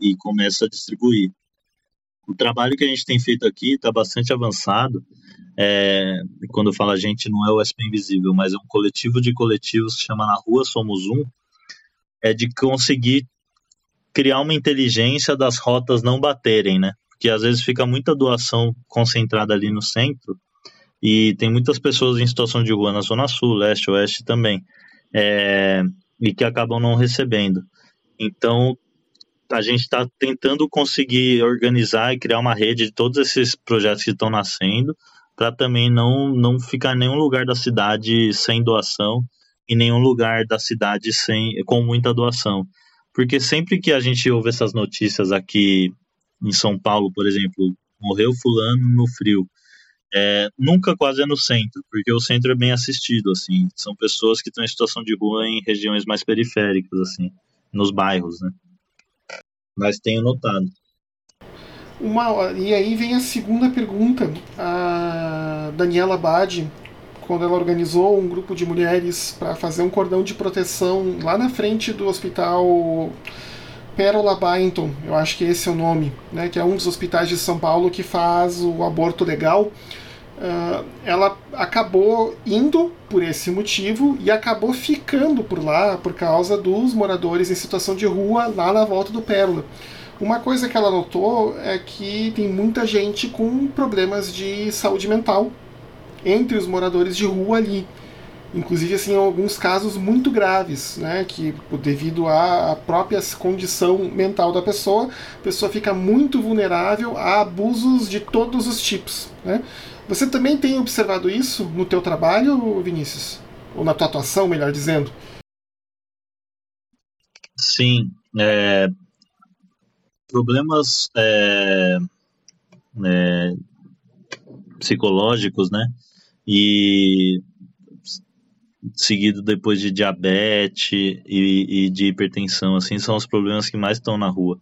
e, e começa a distribuir. O trabalho que a gente tem feito aqui está bastante avançado. É, quando eu falo a gente, não é o SP Invisível, mas é um coletivo de coletivos que chama Na Rua Somos Um, é de conseguir criar uma inteligência das rotas não baterem, né? Porque às vezes fica muita doação concentrada ali no centro e tem muitas pessoas em situação de rua na Zona Sul, Leste, Oeste também, é, e que acabam não recebendo. Então, a gente está tentando conseguir organizar e criar uma rede de todos esses projetos que estão nascendo, para também não, não ficar nenhum lugar da cidade sem doação em nenhum lugar da cidade sem com muita doação. Porque sempre que a gente ouve essas notícias aqui em São Paulo, por exemplo, morreu fulano no frio, é, nunca quase é no centro, porque o centro é bem assistido, assim, são pessoas que estão em situação de rua em regiões mais periféricas, assim, nos bairros, né? Mas tenho notado. Uma, e aí vem a segunda pergunta. A Daniela Badi quando ela organizou um grupo de mulheres para fazer um cordão de proteção lá na frente do hospital Pérola Byington, eu acho que esse é o nome, né, que é um dos hospitais de São Paulo que faz o aborto legal. Uh, ela acabou indo por esse motivo e acabou ficando por lá por causa dos moradores em situação de rua lá na volta do Pérola. Uma coisa que ela notou é que tem muita gente com problemas de saúde mental entre os moradores de rua ali. Inclusive, assim, alguns casos muito graves, né, que devido à própria condição mental da pessoa, a pessoa fica muito vulnerável a abusos de todos os tipos. Né? Você também tem observado isso no teu trabalho, Vinícius? Ou na tua atuação, melhor dizendo? Sim. É, problemas é, é, psicológicos, né? E seguido depois de diabetes e, e, de hipertensão, assim, são os problemas que mais estão na rua.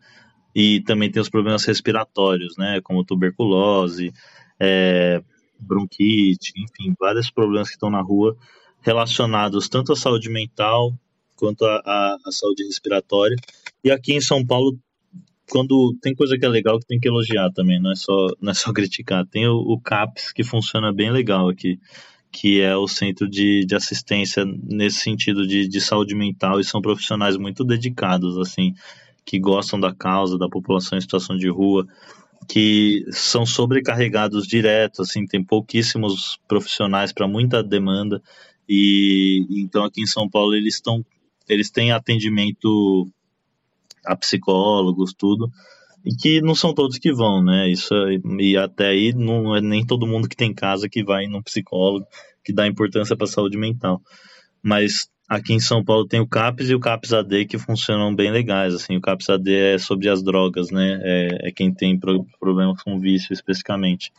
E também tem os problemas respiratórios, né, como tuberculose, é, bronquite, enfim, vários problemas que estão na rua relacionados tanto à saúde mental quanto à, à saúde respiratória. E aqui em São Paulo quando tem coisa que é legal que tem que elogiar também, não é só, <laughs> não é só criticar. Tem o, o CAPS que funciona bem legal aqui, que é o centro de, de assistência nesse sentido de, de saúde mental e são profissionais muito dedicados, assim, que gostam da causa da população em situação de rua, que são sobrecarregados direto, assim, tem pouquíssimos profissionais para muita demanda e então aqui em São Paulo eles estão eles têm atendimento a psicólogos, tudo, e que não são todos que vão, né? Isso e até aí não é nem todo mundo que tem casa que vai num psicólogo que dá importância para a saúde mental. Mas aqui em São Paulo tem o CAPS e o CAPS AD que funcionam bem legais. Assim, o CAPS AD é sobre as drogas, né? É, é quem tem pro, problemas com vício especificamente.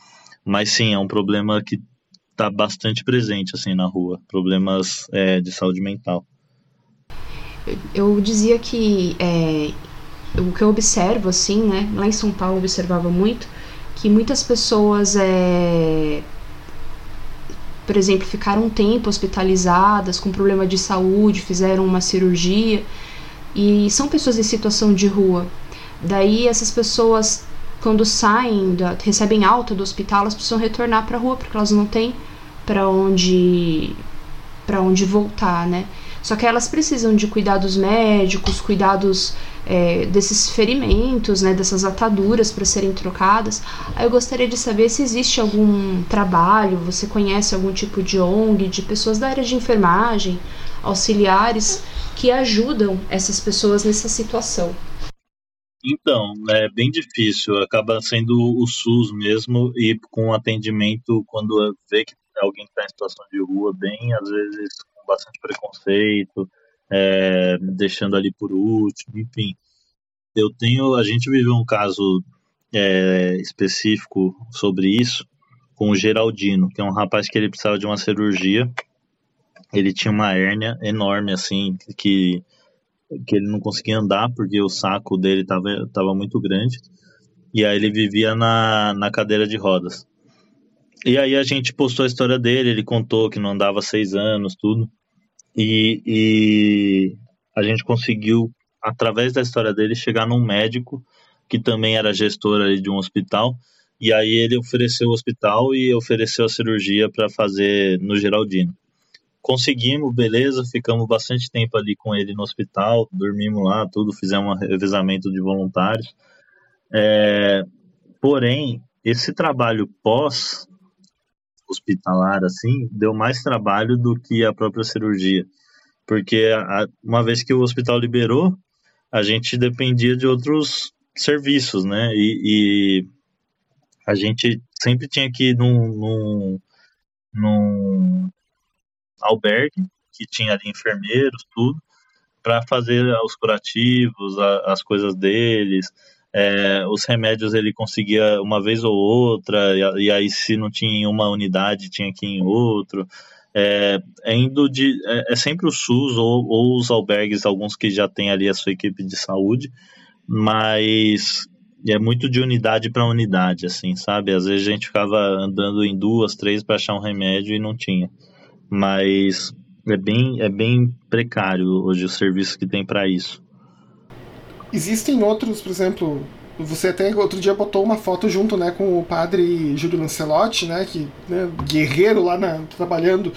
Mas sim, é um problema que está bastante presente assim na rua, problemas é, de saúde mental. Eu dizia que é, o que eu observo, assim, né? Lá em São Paulo eu observava muito que muitas pessoas, é, por exemplo, ficaram um tempo hospitalizadas com problema de saúde, fizeram uma cirurgia e são pessoas em situação de rua. Daí essas pessoas, quando saem, da, recebem alta do hospital, elas precisam retornar para a rua porque elas não têm para onde para onde voltar, né? Só que elas precisam de cuidados médicos, cuidados é, desses ferimentos, né, dessas ataduras para serem trocadas. Aí eu gostaria de saber se existe algum trabalho, você conhece algum tipo de ONG, de pessoas da área de enfermagem, auxiliares, que ajudam essas pessoas nessa situação. Então, é bem difícil, acaba sendo o SUS mesmo e com atendimento quando vê que alguém está em situação de rua, bem, às vezes bastante preconceito, é, deixando ali por último, enfim. Eu tenho, a gente viveu um caso é, específico sobre isso com o Geraldino, que é um rapaz que ele precisava de uma cirurgia. Ele tinha uma hérnia enorme, assim, que, que ele não conseguia andar porque o saco dele estava tava muito grande. E aí ele vivia na, na cadeira de rodas. E aí a gente postou a história dele, ele contou que não andava seis anos, tudo. E, e a gente conseguiu, através da história dele, chegar num médico que também era gestor de um hospital. E aí ele ofereceu o hospital e ofereceu a cirurgia para fazer no Geraldino. Conseguimos, beleza, ficamos bastante tempo ali com ele no hospital, dormimos lá, tudo, fizemos um revezamento de voluntários. É, porém, esse trabalho pós hospitalar, assim, deu mais trabalho do que a própria cirurgia. Porque a, uma vez que o hospital liberou, a gente dependia de outros serviços, né? E, e a gente sempre tinha que ir num, num, num albergue, que tinha ali enfermeiros, tudo, para fazer os curativos, a, as coisas deles, é, os remédios ele conseguia uma vez ou outra, e, e, aí se não tinha em uma unidade, tinha que ir em outro. É, é indo de, é, é, sempre o SUS ou, ou os albergues, alguns que já tem ali a sua equipe de saúde, mas é muito de unidade para unidade, assim, sabe? Às vezes a gente ficava andando em duas, três para achar um remédio e não tinha. Mas é bem, é bem precário hoje o serviço que tem para isso. Existem outros, por exemplo, você até outro dia botou uma foto junto, né, com o padre Júlio Lancelotti, né, que né, guerreiro lá na, trabalhando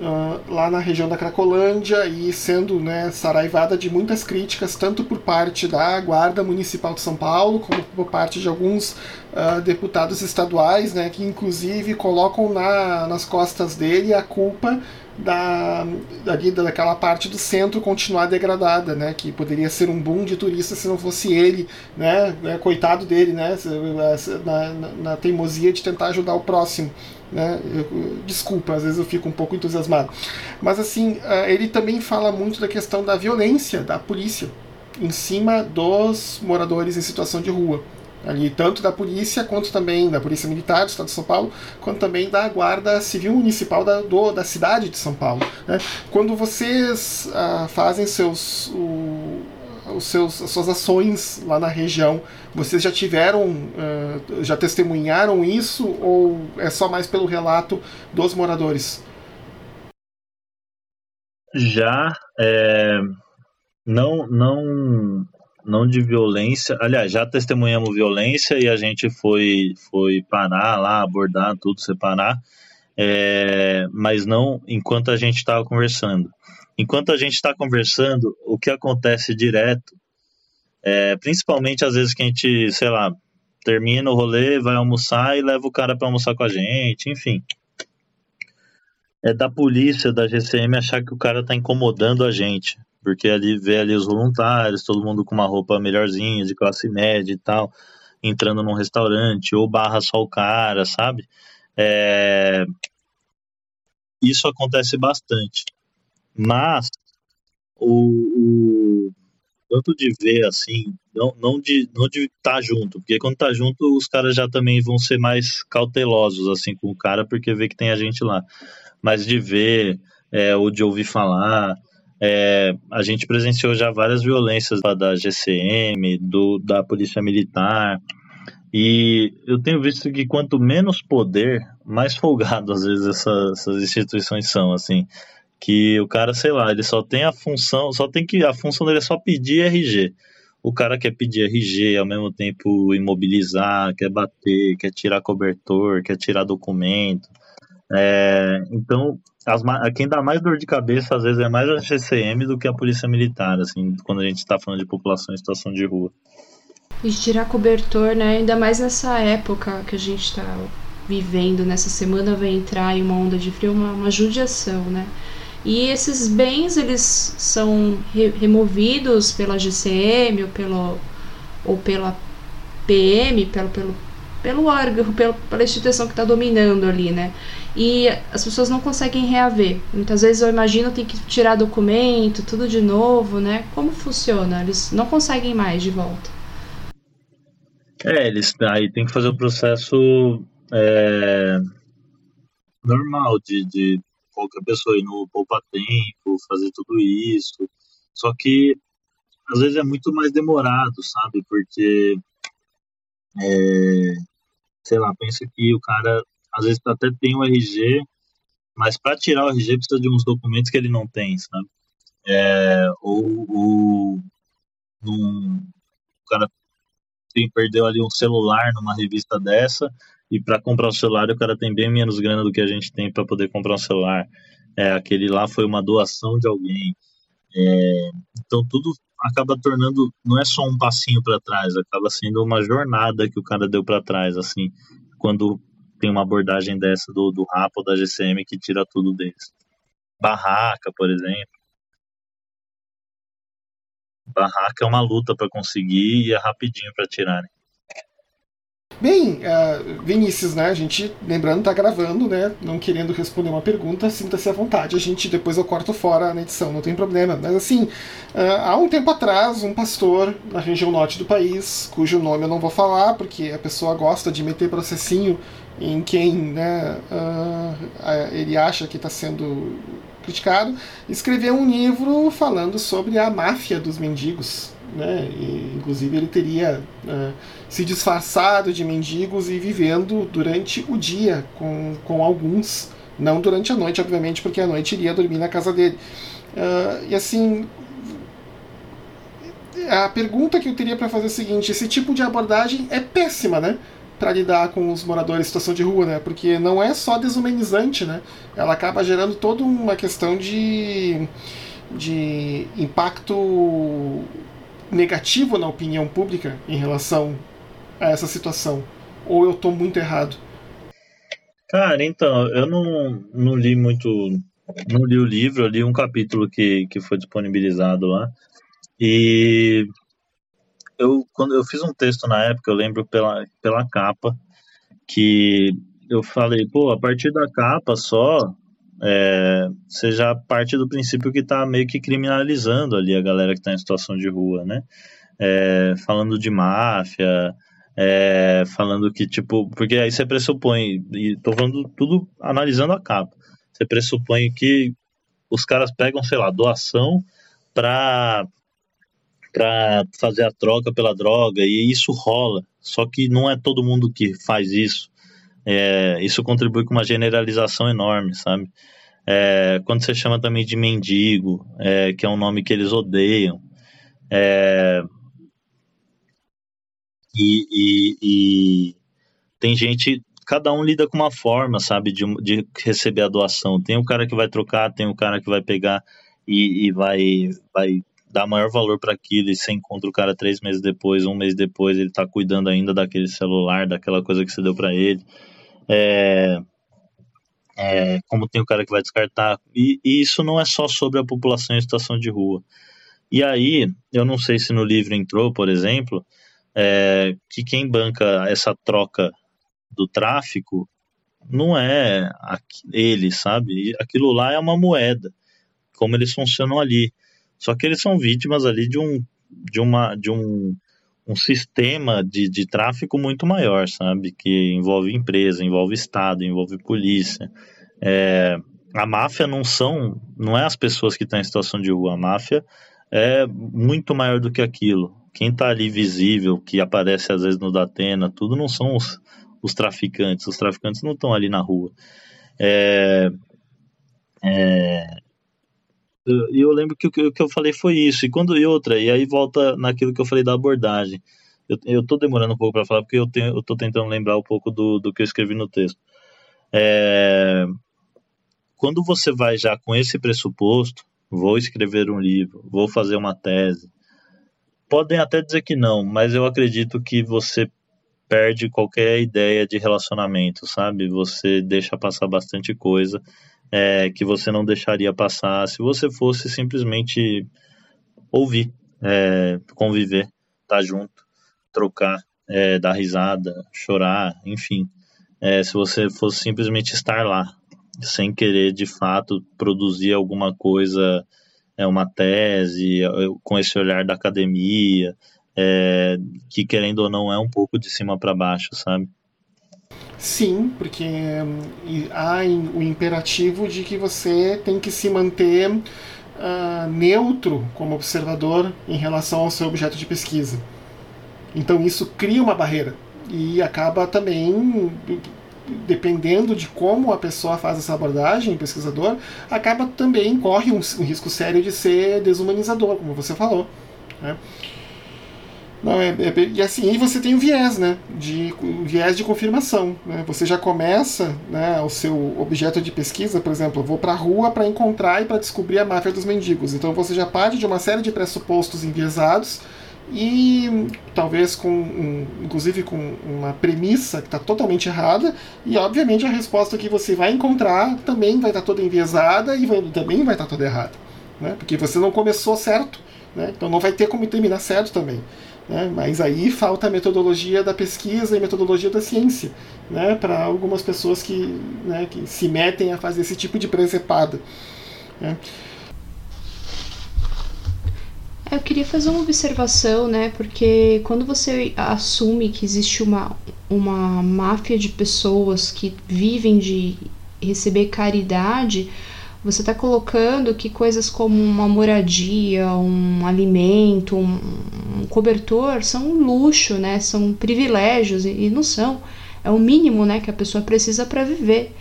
uh, lá na região da Cracolândia e sendo, né, saraivada de muitas críticas tanto por parte da Guarda Municipal de São Paulo como por parte de alguns uh, deputados estaduais, né, que inclusive colocam na, nas costas dele a culpa da, daquela parte do centro continuar degradada, né? Que poderia ser um boom de turistas se não fosse ele, né? É, coitado dele, né? Na, na, na teimosia de tentar ajudar o próximo. Né? Eu, desculpa, às vezes eu fico um pouco entusiasmado. Mas assim, eh, ele também fala muito da questão da violência da polícia em cima dos moradores em situação de rua ali tanto da polícia quanto também da polícia militar do estado de São Paulo quanto também da guarda civil municipal da, do, da cidade de São Paulo né? quando vocês ah, fazem seus o, os seus as suas ações lá na região vocês já tiveram uh, já testemunharam isso ou é só mais pelo relato dos moradores já é, não não não de violência. Aliás, já testemunhamos violência e a gente foi, foi parar lá, abordar tudo, separar, é, mas não enquanto a gente estava conversando. Enquanto a gente está conversando, o que acontece direto, é, principalmente às vezes que a gente, sei lá, termina o rolê, vai almoçar e leva o cara para almoçar com a gente, enfim. É da polícia, da GCM, achar que o cara tá incomodando a gente. Porque ali vê ali os voluntários, todo mundo com uma roupa melhorzinha, de classe média e tal, entrando num restaurante, ou barra só o cara, sabe? É... Isso acontece bastante. Mas o, o tanto de ver assim, não, não de não de estar tá junto, porque quando tá junto os caras já também vão ser mais cautelosos assim com o cara porque vê que tem a gente lá, mas de ver é, ou de ouvir falar, é, a gente presenciou já várias violências da GCM, do, da polícia militar, e eu tenho visto que quanto menos poder, mais folgado às vezes essas, essas instituições são, assim que o cara, sei lá, ele só tem a função, só tem que a função dele é só pedir RG. O cara quer pedir RG ao mesmo tempo imobilizar, quer bater, quer tirar cobertor, quer tirar documento. É, então, as, quem dá mais dor de cabeça às vezes é mais a GCM do que a polícia militar, assim, quando a gente está falando de população em situação de rua. E tirar cobertor, né? Ainda mais nessa época que a gente está vivendo, nessa semana vai entrar em uma onda de frio, uma, uma judiação, né? E esses bens eles são re removidos pela GCM ou, pelo, ou pela PM, pelo, pelo, pelo órgão, pelo, pela instituição que está dominando ali, né? E as pessoas não conseguem reaver. Muitas vezes eu imagino tem que tirar documento, tudo de novo, né? Como funciona? Eles não conseguem mais de volta. É, eles aí tem que fazer o processo é, normal de, de qualquer pessoa ir no poupa tempo, fazer tudo isso. Só que às vezes é muito mais demorado, sabe? Porque é, sei lá, pensa que o cara às vezes até tem o RG, mas para tirar o RG precisa de uns documentos que ele não tem, sabe? É, ou, ou num, o cara tem, perdeu ali um celular numa revista dessa e para comprar um celular o cara tem bem menos grana do que a gente tem para poder comprar um celular. É, aquele lá foi uma doação de alguém. É, então tudo acaba tornando não é só um passinho para trás, acaba sendo uma jornada que o cara deu para trás, assim, quando tem uma abordagem dessa do, do RAP ou da GCM que tira tudo deles. Barraca, por exemplo. Barraca é uma luta para conseguir e é rapidinho para tirarem. Bem, uh, Vinícius, né? A gente, lembrando, tá gravando, né? Não querendo responder uma pergunta, sinta-se à vontade. A gente depois eu corto fora na edição, não tem problema. Mas assim, uh, há um tempo atrás, um pastor na região norte do país, cujo nome eu não vou falar, porque a pessoa gosta de meter processinho em quem né, uh, ele acha que está sendo criticado, escreveu um livro falando sobre a máfia dos mendigos né? E, inclusive ele teria uh, se disfarçado de mendigos e vivendo durante o dia com, com alguns, não durante a noite, obviamente, porque a noite iria dormir na casa dele. Uh, e assim, a pergunta que eu teria para fazer é a seguinte: esse tipo de abordagem é péssima, né? Para lidar com os moradores em situação de rua, né? Porque não é só desumanizante, né? Ela acaba gerando toda uma questão de, de impacto negativo na opinião pública em relação a essa situação? Ou eu estou muito errado? Cara, então, eu não, não li muito. Não li o livro, eu li um capítulo que, que foi disponibilizado lá. E eu, quando eu fiz um texto na época, eu lembro pela, pela capa, que eu falei, pô, a partir da capa só, é, você já parte do princípio que está meio que criminalizando ali a galera que está em situação de rua, né? É, falando de máfia, é, falando que, tipo, porque aí você pressupõe, e tô falando tudo analisando a capa, você pressupõe que os caras pegam, sei lá, doação para para fazer a troca pela droga e isso rola. Só que não é todo mundo que faz isso. É, isso contribui com uma generalização enorme, sabe? É, quando você chama também de mendigo, é, que é um nome que eles odeiam. É, e, e, e, tem gente, cada um lida com uma forma, sabe, de, de receber a doação. Tem o cara que vai trocar, tem o cara que vai pegar e, e vai, vai dá maior valor para aquilo e você encontra o cara três meses depois, um mês depois, ele tá cuidando ainda daquele celular, daquela coisa que você deu para ele. É, é, como tem o cara que vai descartar. E, e, isso não é só sobre a população em situação de rua. E aí, eu não sei se no livro entrou, por exemplo, é, que quem banca essa troca do tráfico não é ele, sabe? Aquilo lá é uma moeda, como eles funcionam ali. Só que eles são vítimas ali de um, de uma, de um, um sistema de, de tráfico muito maior, sabe? Que envolve empresa, envolve Estado, envolve polícia. É, a máfia não são, não é as pessoas que estão em situação de rua. A máfia é muito maior do que aquilo. Quem está ali visível, que aparece às vezes no Datena, tudo não são os, os traficantes. Os traficantes não estão ali na rua. É, é, e eu lembro que o que eu falei foi isso. E quando e outra, e aí volta naquilo que eu falei da abordagem. Eu, eu tô demorando um pouco para falar porque eu, tenho, eu tô tentando lembrar um pouco do, do que eu escrevi no texto. É, quando você vai já com esse pressuposto, vou escrever um livro, vou fazer uma tese, podem até dizer que não, mas eu acredito que você perde qualquer ideia de relacionamento, sabe? Você deixa passar bastante coisa é, que você não deixaria passar se você fosse simplesmente ouvir, é, conviver, estar tá junto, trocar, é, dar risada, chorar, enfim. É, se você fosse simplesmente estar lá, sem querer de fato produzir alguma coisa, é uma tese, com esse olhar da academia, é, que querendo ou não é um pouco de cima para baixo, sabe? Sim, porque hum, há o imperativo de que você tem que se manter uh, neutro como observador em relação ao seu objeto de pesquisa. Então isso cria uma barreira e acaba também dependendo de como a pessoa faz essa abordagem, pesquisador, acaba também corre um, um risco sério de ser desumanizador, como você falou. Né? Não, é, é, e assim, você tem o viés, né? De, o viés de confirmação. Né? Você já começa né, o seu objeto de pesquisa, por exemplo, vou para a rua para encontrar e para descobrir a máfia dos mendigos. Então você já parte de uma série de pressupostos enviesados e talvez com, um, inclusive com uma premissa que está totalmente errada e obviamente a resposta que você vai encontrar também vai estar tá toda enviesada e vai, também vai estar tá toda errada, né? Porque você não começou certo, né? Então não vai ter como terminar certo também. Né? Mas aí falta a metodologia da pesquisa e metodologia da ciência né? para algumas pessoas que, né, que se metem a fazer esse tipo de presepada. Né? Eu queria fazer uma observação, né? Porque quando você assume que existe uma, uma máfia de pessoas que vivem de receber caridade, você está colocando que coisas como uma moradia, um alimento, um, um cobertor são um luxo, né? São privilégios e, não são. É o mínimo, né, que a pessoa precisa para viver.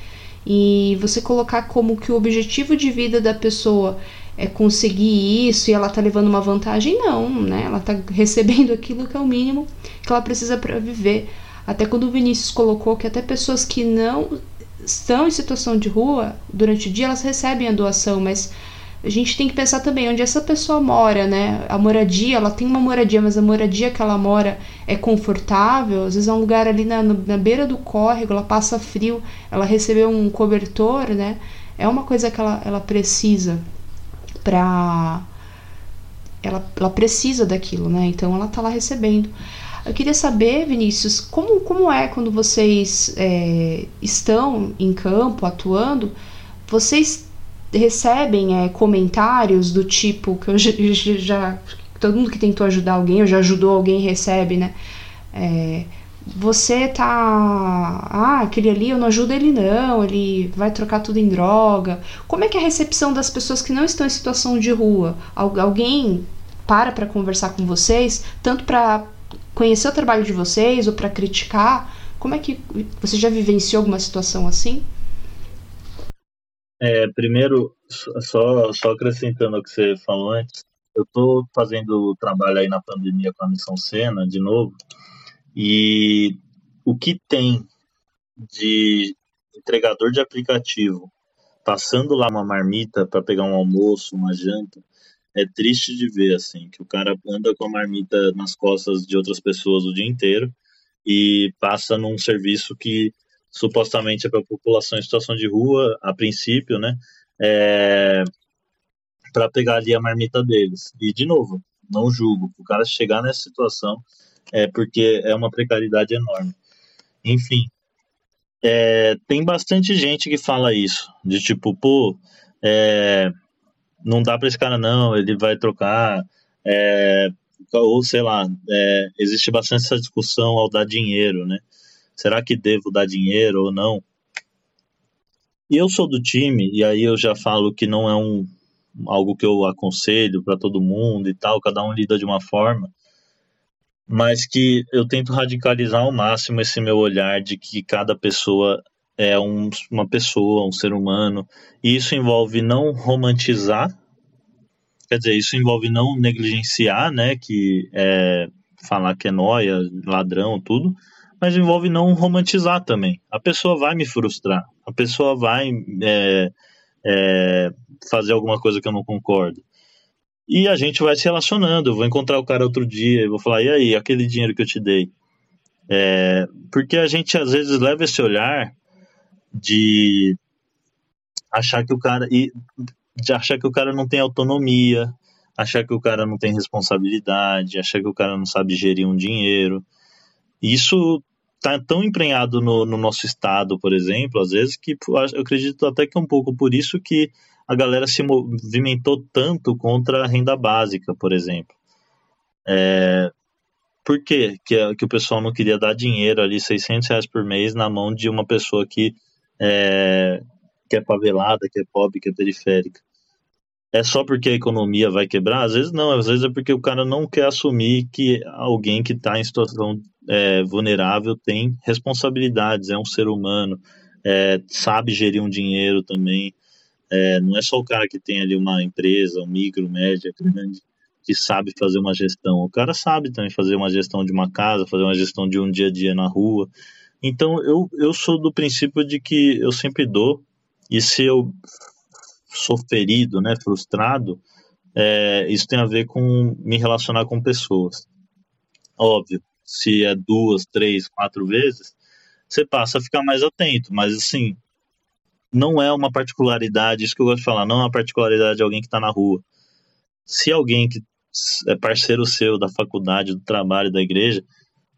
E você colocar como que o objetivo de vida da pessoa é conseguir isso e ela tá levando uma vantagem, não, né? Ela tá recebendo <laughs> aquilo que é o mínimo que ela precisa para viver. Até quando o Vinícius colocou que até pessoas que não estão em situação de rua, durante o dia elas recebem a doação, mas a gente tem que pensar também onde essa pessoa mora, né? A moradia, ela tem uma moradia, mas a moradia que ela mora é confortável. Às vezes é um lugar ali na, na beira do córrego, ela passa frio, ela recebeu um cobertor, né? É uma coisa que ela, ela precisa pra. Ela, ela precisa daquilo, né? Então ela tá lá recebendo. Eu queria saber, Vinícius, como, como é quando vocês é, estão em campo atuando? Vocês recebem é, comentários do tipo que eu já, já, todo mundo que tentou ajudar alguém ou já ajudou alguém recebe, né? É, você tá. Ah, aquele ali eu não ajudo ele não, ele vai trocar tudo em droga. Como é que é a recepção das pessoas que não estão em situação de rua? Alguém para para conversar com vocês, tanto para conhecer o trabalho de vocês ou para criticar? Como é que você já vivenciou alguma situação assim? É, primeiro, só, só acrescentando o que você falou antes, eu estou fazendo trabalho aí na pandemia com a Missão Sena, de novo, e o que tem de entregador de aplicativo passando lá uma marmita para pegar um almoço, uma janta, é triste de ver, assim, que o cara anda com a marmita nas costas de outras pessoas o dia inteiro e passa num serviço que supostamente é para a população em situação de rua, a princípio, né? É, para pegar ali a marmita deles. E, de novo, não julgo. O cara chegar nessa situação é porque é uma precariedade enorme. Enfim, é, tem bastante gente que fala isso, de tipo, pô, é, não dá para esse cara não, ele vai trocar, é, ou sei lá, é, existe bastante essa discussão ao dar dinheiro, né? Será que devo dar dinheiro ou não? E eu sou do time, e aí eu já falo que não é um, algo que eu aconselho para todo mundo e tal, cada um lida de uma forma, mas que eu tento radicalizar ao máximo esse meu olhar de que cada pessoa é um, uma pessoa, um ser humano, e isso envolve não romantizar, quer dizer, isso envolve não negligenciar, né, que é falar que é noia, ladrão, tudo, mas envolve não romantizar também. A pessoa vai me frustrar, a pessoa vai é, é, fazer alguma coisa que eu não concordo. E a gente vai se relacionando. Eu vou encontrar o cara outro dia e vou falar: e aí, aquele dinheiro que eu te dei? É, porque a gente às vezes leva esse olhar de achar que o cara e de achar que o cara não tem autonomia, achar que o cara não tem responsabilidade, achar que o cara não sabe gerir um dinheiro. Isso tá tão emprenhado no, no, nosso estado, por exemplo, às vezes que eu acredito até que é um pouco por isso que a galera se movimentou tanto contra a renda básica, por exemplo. É, por quê? Que, que o pessoal não queria dar dinheiro ali, 600 reais por mês, na mão de uma pessoa que é, que é favelada, que é pobre, que é periférica. É só porque a economia vai quebrar? Às vezes não, às vezes é porque o cara não quer assumir que alguém que está em situação é, vulnerável tem responsabilidades, é um ser humano, é, sabe gerir um dinheiro também. É, não é só o cara que tem ali uma empresa, um micro, média, grande, que sabe fazer uma gestão. O cara sabe também fazer uma gestão de uma casa, fazer uma gestão de um dia a dia na rua. Então eu, eu sou do princípio de que eu sempre dou, e se eu sou ferido, né, frustrado, é, isso tem a ver com me relacionar com pessoas. Óbvio, se é duas, três, quatro vezes, você passa a ficar mais atento. Mas assim, não é uma particularidade, isso que eu gosto de falar, não é uma particularidade de alguém que está na rua. Se alguém que é parceiro seu da faculdade, do trabalho, da igreja,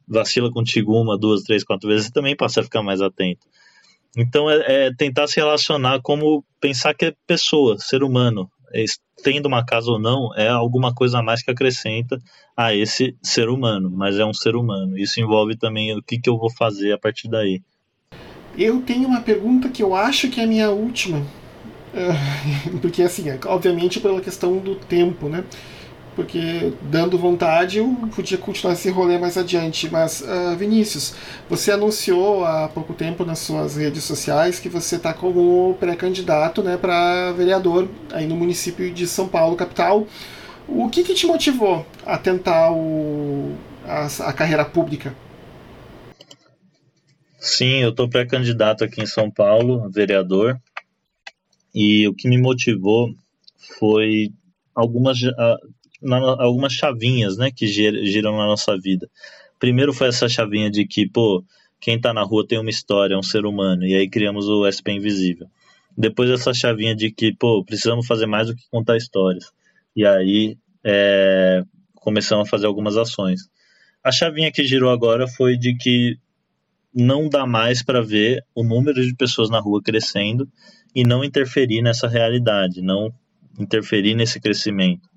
vacila contigo uma, duas, três, quatro vezes, você também passa a ficar mais atento. Então é, é tentar se relacionar como pensar que é pessoa, ser humano, tendo uma casa ou não, é alguma coisa a mais que acrescenta a esse ser humano, mas é um ser humano. Isso envolve também o que, que eu vou fazer a partir daí. Eu tenho uma pergunta que eu acho que é a minha última, <laughs> porque assim, obviamente pela questão do tempo, né? Porque dando vontade eu podia continuar esse rolê mais adiante. Mas, uh, Vinícius, você anunciou há pouco tempo nas suas redes sociais que você está como pré-candidato né, para vereador aí no município de São Paulo, capital. O que, que te motivou a tentar o, a, a carreira pública? Sim, eu estou pré-candidato aqui em São Paulo, vereador, e o que me motivou foi algumas na, algumas chavinhas, né, que giram na nossa vida. Primeiro foi essa chavinha de que, pô, quem tá na rua tem uma história, é um ser humano, e aí criamos o SP Invisível. Depois essa chavinha de que, pô, precisamos fazer mais do que contar histórias. E aí é, começamos a fazer algumas ações. A chavinha que girou agora foi de que não dá mais para ver o número de pessoas na rua crescendo e não interferir nessa realidade, não interferir nesse crescimento.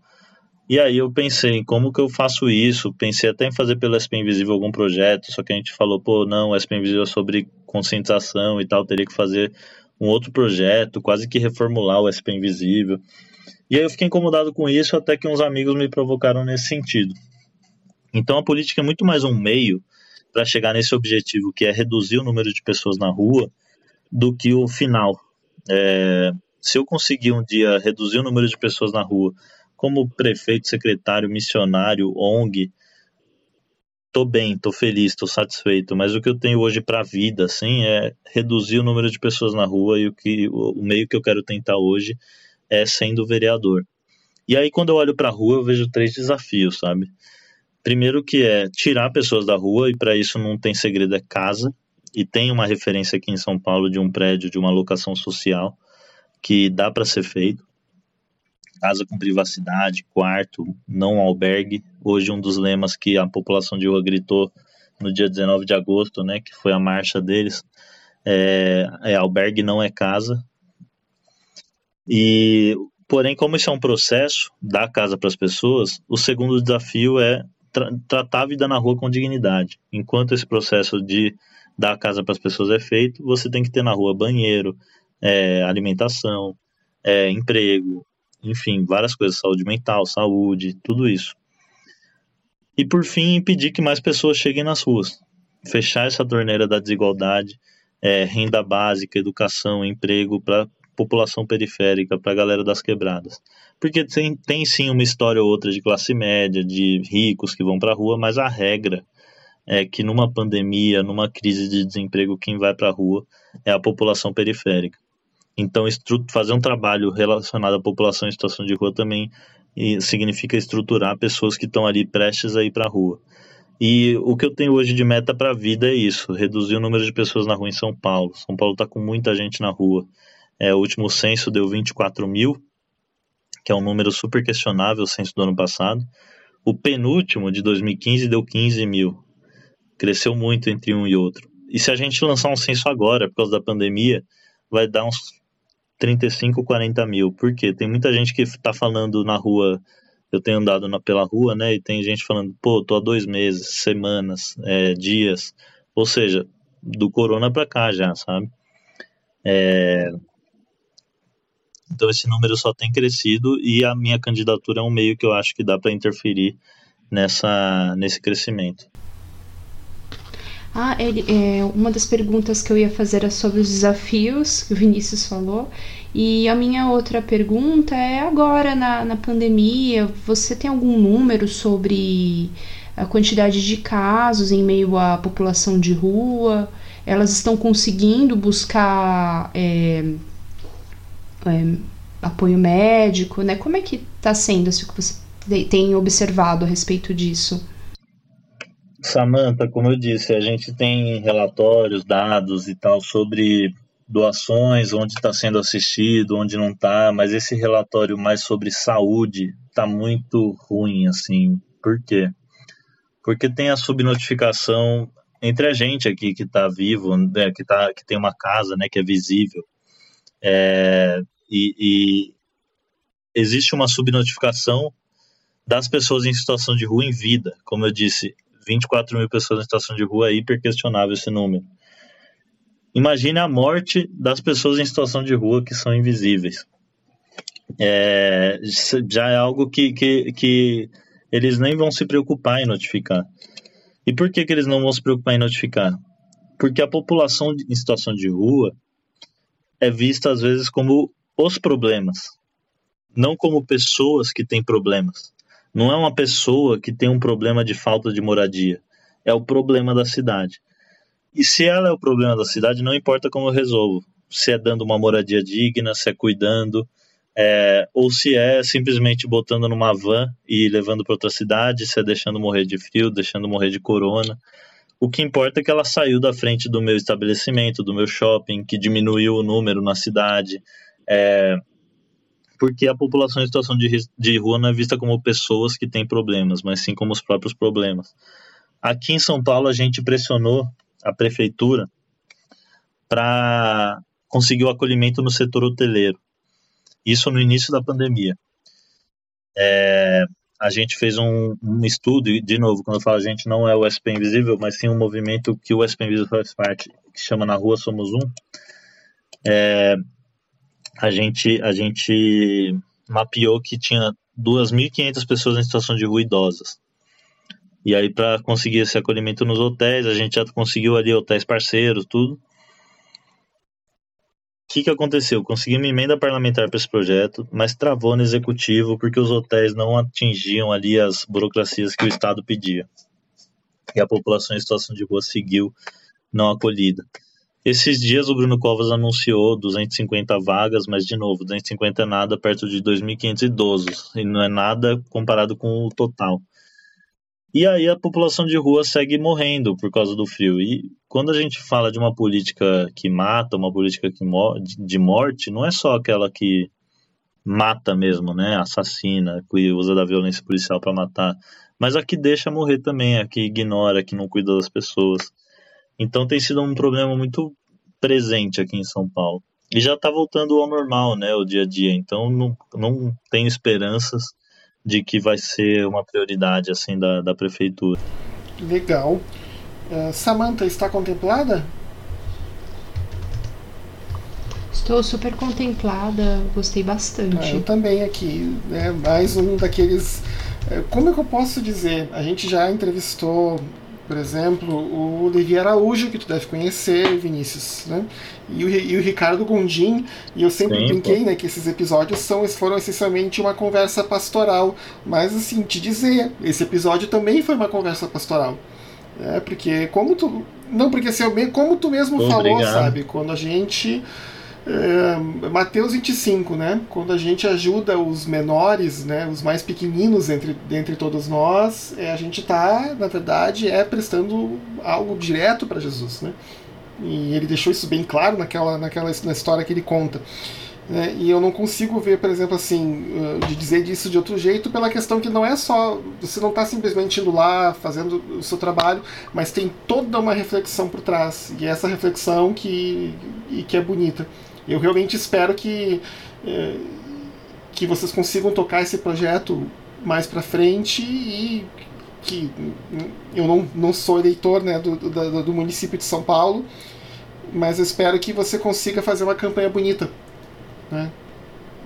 E aí eu pensei em como que eu faço isso, pensei até em fazer pelo SP Invisível algum projeto, só que a gente falou, pô, não, o SP Invisível é sobre conscientização e tal, teria que fazer um outro projeto, quase que reformular o SP Invisível. E aí eu fiquei incomodado com isso, até que uns amigos me provocaram nesse sentido. Então a política é muito mais um meio para chegar nesse objetivo, que é reduzir o número de pessoas na rua, do que o final. É, se eu conseguir um dia reduzir o número de pessoas na rua como prefeito, secretário, missionário, ONG, tô bem, tô feliz, tô satisfeito, mas o que eu tenho hoje para a vida, assim, é reduzir o número de pessoas na rua e o que o meio que eu quero tentar hoje é sendo vereador. E aí, quando eu olho para a rua, eu vejo três desafios, sabe? Primeiro que é tirar pessoas da rua, e para isso não tem segredo, é casa. E tem uma referência aqui em São Paulo de um prédio de uma locação social que dá para ser feito. Casa com privacidade, quarto, não albergue. Hoje um dos lemas que a população de rua gritou no dia 19 de agosto, né, que foi a marcha deles, é, é albergue não é casa. E porém, como isso é um processo, dar casa para as pessoas, o segundo desafio é tra tratar a vida na rua com dignidade. Enquanto esse processo de dar a casa para as pessoas é feito, você tem que ter na rua banheiro, é, alimentação, é, emprego, enfim, várias coisas, saúde mental, saúde, tudo isso. E por fim, impedir que mais pessoas cheguem nas ruas. Fechar essa torneira da desigualdade, é, renda básica, educação, emprego para população periférica, para a galera das quebradas. Porque tem, tem sim uma história ou outra de classe média, de ricos que vão para a rua, mas a regra é que numa pandemia, numa crise de desemprego, quem vai para a rua é a população periférica. Então, fazer um trabalho relacionado à população em situação de rua também significa estruturar pessoas que estão ali prestes a ir para a rua. E o que eu tenho hoje de meta para a vida é isso: reduzir o número de pessoas na rua em São Paulo. São Paulo está com muita gente na rua. É, o último censo deu 24 mil, que é um número super questionável, o censo do ano passado. O penúltimo, de 2015, deu 15 mil. Cresceu muito entre um e outro. E se a gente lançar um censo agora, por causa da pandemia, vai dar uns 35, 40 mil. Por quê? Tem muita gente que está falando na rua, eu tenho andado na, pela rua, né? E tem gente falando, pô, tô há dois meses, semanas, é, dias. Ou seja, do corona para cá já, sabe? É... Então esse número só tem crescido e a minha candidatura é um meio que eu acho que dá para interferir nessa, nesse crescimento. Ah, ele, é, uma das perguntas que eu ia fazer era sobre os desafios que o Vinícius falou. E a minha outra pergunta é agora na, na pandemia, você tem algum número sobre a quantidade de casos em meio à população de rua? Elas estão conseguindo buscar é, é, apoio médico, né? Como é que está sendo isso que você tem observado a respeito disso? Samantha, como eu disse, a gente tem relatórios, dados e tal sobre doações, onde está sendo assistido, onde não está, mas esse relatório mais sobre saúde está muito ruim, assim. Por quê? Porque tem a subnotificação entre a gente aqui que está vivo, né, que, tá, que tem uma casa, né, que é visível, é, e, e existe uma subnotificação das pessoas em situação de rua em vida. Como eu disse, 24 mil pessoas em situação de rua, é hiper questionável esse número. Imagine a morte das pessoas em situação de rua que são invisíveis. É, já é algo que, que, que eles nem vão se preocupar em notificar. E por que, que eles não vão se preocupar em notificar? Porque a população em situação de rua é vista às vezes como os problemas, não como pessoas que têm problemas. Não é uma pessoa que tem um problema de falta de moradia. É o problema da cidade. E se ela é o problema da cidade, não importa como eu resolvo. Se é dando uma moradia digna, se é cuidando, é, ou se é simplesmente botando numa van e levando para outra cidade, se é deixando morrer de frio, deixando morrer de corona. O que importa é que ela saiu da frente do meu estabelecimento, do meu shopping, que diminuiu o número na cidade. É, porque a população em situação de, de rua não é vista como pessoas que têm problemas, mas sim como os próprios problemas. Aqui em São Paulo, a gente pressionou a prefeitura para conseguir o acolhimento no setor hoteleiro. Isso no início da pandemia. É, a gente fez um, um, estudo, e de novo, quando eu falo a gente, não é o SP Invisível, mas sim um movimento que o SP Invisível faz parte, que chama Na Rua Somos Um. É, a gente, a gente mapeou que tinha 2.500 pessoas em situação de rua idosas. E aí, para conseguir esse acolhimento nos hotéis, a gente já conseguiu ali hotéis parceiros, tudo. O que, que aconteceu? Consegui uma emenda parlamentar para esse projeto, mas travou no executivo porque os hotéis não atingiam ali as burocracias que o Estado pedia. E a população em situação de rua seguiu não acolhida. Esses dias o Bruno Covas anunciou 250 vagas, mas de novo, 250 é nada perto de 2.500 idosos, e não é nada comparado com o total. E aí a população de rua segue morrendo por causa do frio. E quando a gente fala de uma política que mata, uma política que de morte, não é só aquela que mata mesmo, né? Assassina, que usa da violência policial para matar, mas a que deixa morrer também, a que ignora, a que não cuida das pessoas. Então tem sido um problema muito presente aqui em São Paulo. E já está voltando ao normal, né, o dia a dia. Então não, não tenho esperanças de que vai ser uma prioridade assim da, da prefeitura. Legal. Uh, Samantha está contemplada? Estou super contemplada, gostei bastante. Ah, eu também aqui, né? Mais um daqueles. Eh, como é que eu posso dizer? A gente já entrevistou por exemplo, o Levi Araújo, que tu deve conhecer, Vinícius, né? E o, e o Ricardo Gondim, e eu sempre Sim, brinquei, né, que esses episódios são, foram essencialmente uma conversa pastoral. Mas, assim, te dizer, esse episódio também foi uma conversa pastoral. Né? Porque, como tu. Não, porque assim, como tu mesmo falou, obrigado. sabe? Quando a gente é, Mateus 25, né? Quando a gente ajuda os menores, né, os mais pequeninos entre, entre todos nós, é, a gente está, na verdade, é prestando algo direto para Jesus, né? E ele deixou isso bem claro naquela, naquela na história que ele conta. Né? E eu não consigo ver, por exemplo, assim, de dizer disso de outro jeito, pela questão que não é só. Você não está simplesmente indo lá, fazendo o seu trabalho, mas tem toda uma reflexão por trás. E é essa reflexão que, que é bonita. Eu realmente espero que, é, que vocês consigam tocar esse projeto mais para frente e que eu não, não sou eleitor né, do, do, do município de São Paulo, mas espero que você consiga fazer uma campanha bonita. Né?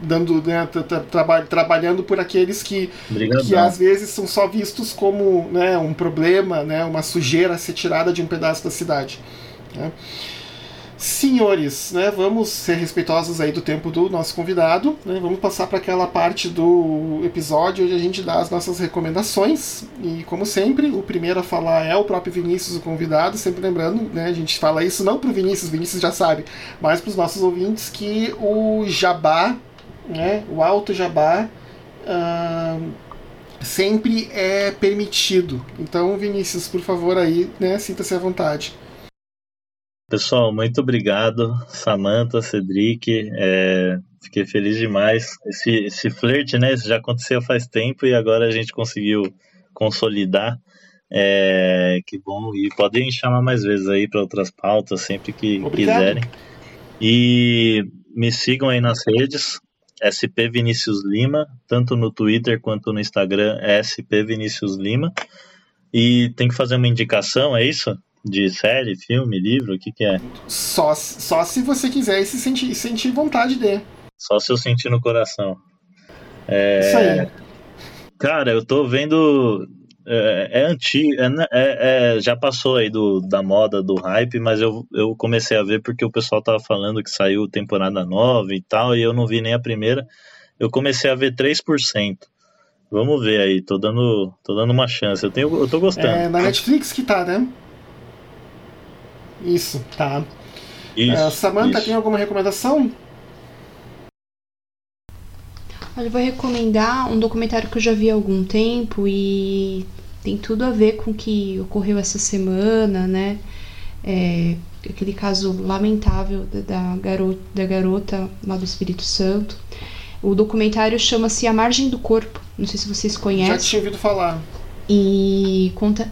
dando né, tra trabalhando por aqueles que, que às vezes são só vistos como né, um problema, né, uma sujeira a ser tirada de um pedaço da cidade. Né? Senhores, né, vamos ser respeitosos aí do tempo do nosso convidado. Né, vamos passar para aquela parte do episódio onde a gente dá as nossas recomendações. E como sempre, o primeiro a falar é o próprio Vinícius, o convidado. Sempre lembrando, né, a gente fala isso não para o Vinícius, Vinícius já sabe, mas para os nossos ouvintes que o jabá, né, o alto jabá, uh, sempre é permitido. Então, Vinícius, por favor aí, né, sinta-se à vontade. Pessoal, muito obrigado, Samantha, Cedric. É, fiquei feliz demais. Esse, esse flerte, né? Isso já aconteceu faz tempo e agora a gente conseguiu consolidar. É, que bom. E podem chamar mais vezes aí para outras pautas, sempre que obrigado. quiserem. E me sigam aí nas redes, SP Vinícius Lima, tanto no Twitter quanto no Instagram, é SP Vinícius Lima. E tem que fazer uma indicação, é isso? De série, filme, livro, o que, que é? Só, só se você quiser e se sentir, sentir vontade de. Só se eu sentir no coração. É... Isso aí. Cara, eu tô vendo. É, é antigo, é, é, é, já passou aí do, da moda, do hype, mas eu, eu comecei a ver porque o pessoal tava falando que saiu temporada nova e tal, e eu não vi nem a primeira. Eu comecei a ver 3%. Vamos ver aí, tô dando, tô dando uma chance. Eu, tenho, eu tô gostando. É na Netflix que tá, né? Isso, tá. Isso, uh, Samantha, isso. tem alguma recomendação? Olha, eu vou recomendar um documentário que eu já vi há algum tempo e tem tudo a ver com o que ocorreu essa semana, né? É, aquele caso lamentável da, garota, da garota lá do Espírito Santo. O documentário chama-se A Margem do Corpo. Não sei se vocês conhecem. Já tinha ouvido falar. E conta.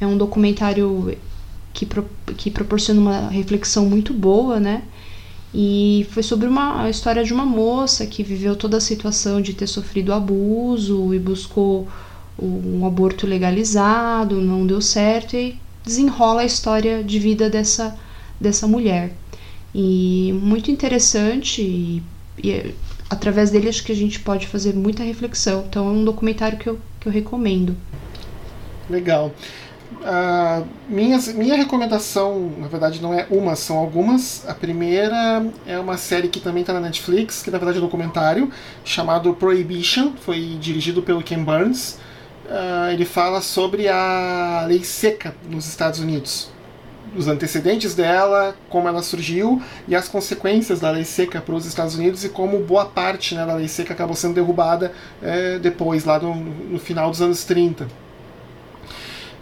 É um documentário que, pro, que proporciona uma reflexão muito boa, né? E foi sobre uma a história de uma moça que viveu toda a situação de ter sofrido abuso e buscou um aborto legalizado, não deu certo e desenrola a história de vida dessa, dessa mulher. E muito interessante e, e através dele acho que a gente pode fazer muita reflexão. Então é um documentário que eu, que eu recomendo. Legal. Uh, minha, minha recomendação, na verdade, não é uma, são algumas. A primeira é uma série que também está na Netflix, que na verdade é um documentário, chamado Prohibition, foi dirigido pelo Ken Burns. Uh, ele fala sobre a lei seca nos Estados Unidos. os antecedentes dela, como ela surgiu e as consequências da lei seca para os Estados Unidos e como boa parte né, da lei seca acabou sendo derrubada é, depois, lá no, no final dos anos 30.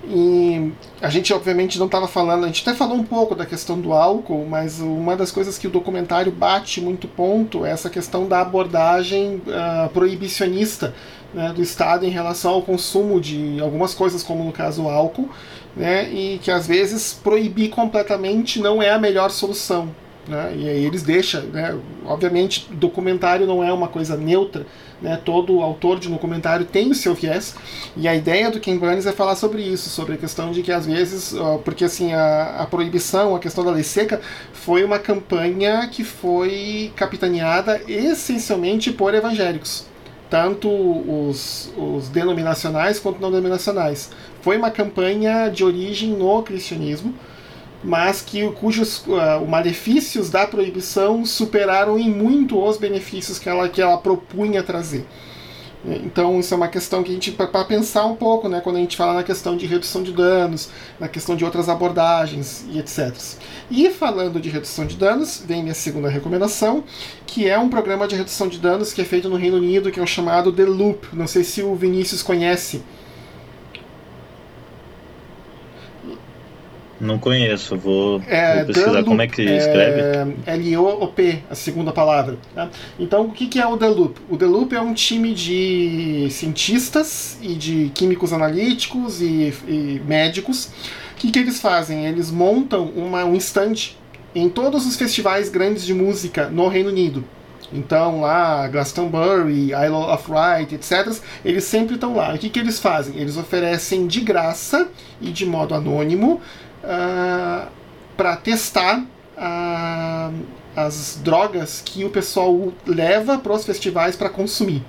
E a gente, obviamente, não estava falando, a gente até falou um pouco da questão do álcool, mas uma das coisas que o documentário bate muito ponto é essa questão da abordagem uh, proibicionista né, do Estado em relação ao consumo de algumas coisas, como no caso o álcool, né, e que às vezes proibir completamente não é a melhor solução. Né, e aí eles deixam, né, obviamente, documentário não é uma coisa neutra, né, todo autor de documentário tem o seu viés, e a ideia do Ken Burns é falar sobre isso, sobre a questão de que às vezes, porque assim, a, a proibição, a questão da lei seca, foi uma campanha que foi capitaneada essencialmente por evangélicos tanto os, os denominacionais quanto não denominacionais. Foi uma campanha de origem no cristianismo, mas que cujos uh, malefícios da proibição superaram em muito os benefícios que ela, que ela propunha trazer. Então isso é uma questão que a gente para pensar um pouco, né, quando a gente fala na questão de redução de danos, na questão de outras abordagens e etc. E falando de redução de danos, vem minha segunda recomendação, que é um programa de redução de danos que é feito no Reino Unido, que é o chamado The Loop. Não sei se o Vinícius conhece. Não conheço, vou, é, vou pesquisar Loop, como é que escreve. É, L-O-O-P, a segunda palavra. Tá? Então, o que, que é o The Loop? O The Loop é um time de cientistas e de químicos analíticos e, e médicos. O que, que eles fazem? Eles montam uma, um stand em todos os festivais grandes de música no Reino Unido. Então lá, Glastonbury, Isle of Wight, etc., eles sempre estão lá. O que, que eles fazem? Eles oferecem de graça e de modo anônimo uh, ah, para testar uh, as drogas que o pessoal leva para os festivais para consumir.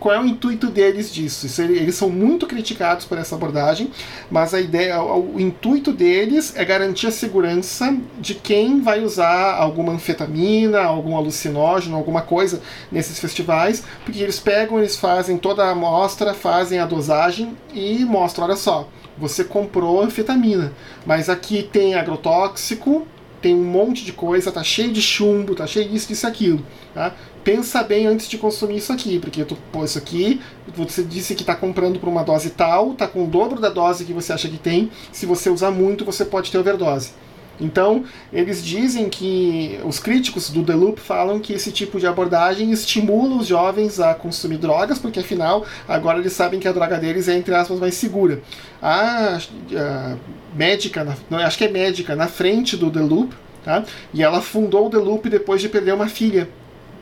Qual é o intuito deles disso? Isso, eles são muito criticados por essa abordagem, mas a ideia, o, o intuito deles é garantir a segurança de quem vai usar alguma anfetamina, algum alucinógeno, alguma coisa nesses festivais, porque eles pegam, eles fazem toda a amostra, fazem a dosagem e mostram, olha só, você comprou anfetamina, mas aqui tem agrotóxico, tem um monte de coisa, tá cheio de chumbo, tá cheio disso, disso, aquilo. Tá? Pensa bem antes de consumir isso aqui, porque tu pô, isso aqui, você disse que está comprando por uma dose tal, tá com o dobro da dose que você acha que tem. Se você usar muito, você pode ter overdose. Então, eles dizem que os críticos do The Loop falam que esse tipo de abordagem estimula os jovens a consumir drogas, porque afinal, agora eles sabem que a droga deles é, entre aspas, mais segura. A, a médica, não, acho que é médica, na frente do The Loop, tá? e ela fundou o The Loop depois de perder uma filha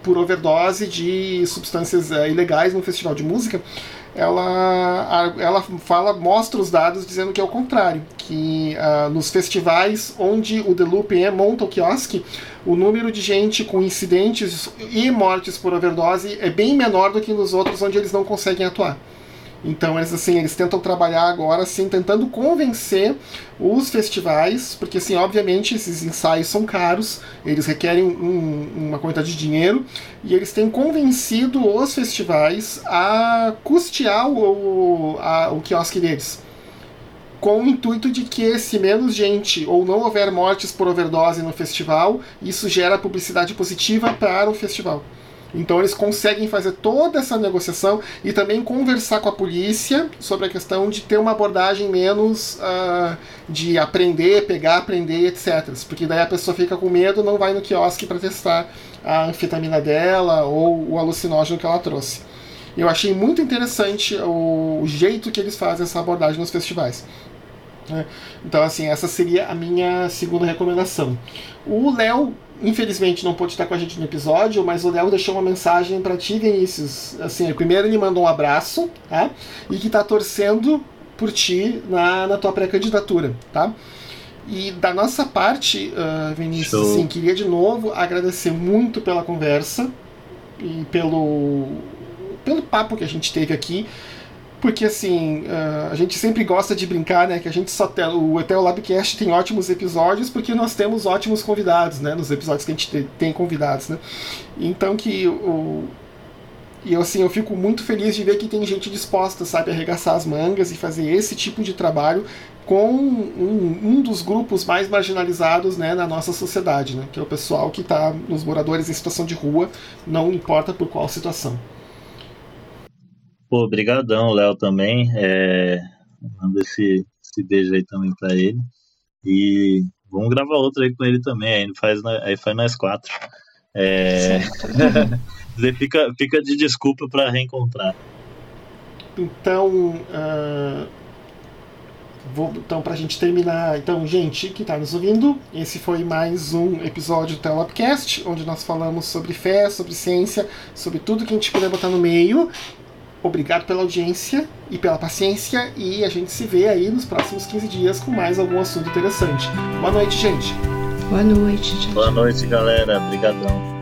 por overdose de substâncias uh, ilegais no festival de música ela, ela fala, mostra os dados dizendo que é o contrário, que uh, nos festivais onde o Loop é, monta o quiosque, o número de gente com incidentes e mortes por overdose é bem menor do que nos outros onde eles não conseguem atuar. Então eles assim, eles tentam trabalhar agora assim, tentando convencer os festivais, porque assim, obviamente esses ensaios são caros, eles requerem um, uma quantidade de dinheiro, e eles têm convencido os festivais a custear o, a, o quiosque deles. Com o intuito de que, se menos gente ou não houver mortes por overdose no festival, isso gera publicidade positiva para o festival. Então eles conseguem fazer toda essa negociação e também conversar com a polícia sobre a questão de ter uma abordagem menos uh, de aprender, pegar, aprender, etc. Porque daí a pessoa fica com medo, não vai no quiosque para testar a anfetamina dela ou o alucinógeno que ela trouxe. Eu achei muito interessante o jeito que eles fazem essa abordagem nos festivais. Né? Então, assim, essa seria a minha segunda recomendação. O Léo infelizmente não pôde estar com a gente no episódio, mas o Léo deixou uma mensagem para ti, Vinícius. Assim, primeiro ele mandou um abraço, tá? E que tá torcendo por ti na, na tua pré-candidatura, tá? E da nossa parte, uh, Vinícius, assim, queria de novo agradecer muito pela conversa e pelo, pelo papo que a gente teve aqui. Porque assim, uh, a gente sempre gosta de brincar, né? Que a gente só tem. O Etel Labcast tem ótimos episódios porque nós temos ótimos convidados, né? Nos episódios que a gente tem convidados, né? Então que o. E eu, assim, eu fico muito feliz de ver que tem gente disposta, sabe, a arregaçar as mangas e fazer esse tipo de trabalho com um, um, dos grupos mais marginalizados né, na nossa sociedade, né, que é o pessoal que está nos moradores em situação de rua, não importa por qual situação. Pô, obrigadão, Léo, também. É, manda esse, esse beijo aí também para ele. E vamos gravar outro aí com ele também, aí faz, aí faz nós quatro. É... <laughs> fica, fica de desculpa para reencontrar. Então, uh, vou, então para a gente terminar, então, gente que está nos ouvindo, esse foi mais um episódio do Telopcast, onde nós falamos sobre fé, sobre ciência, sobre tudo que a gente puder botar no meio. Obrigado pela audiência e pela paciência, e a gente se vê aí nos próximos 15 dias com mais algum assunto interessante. Boa noite, gente. Boa noite. Tchau, Boa noite, galera. Obrigadão.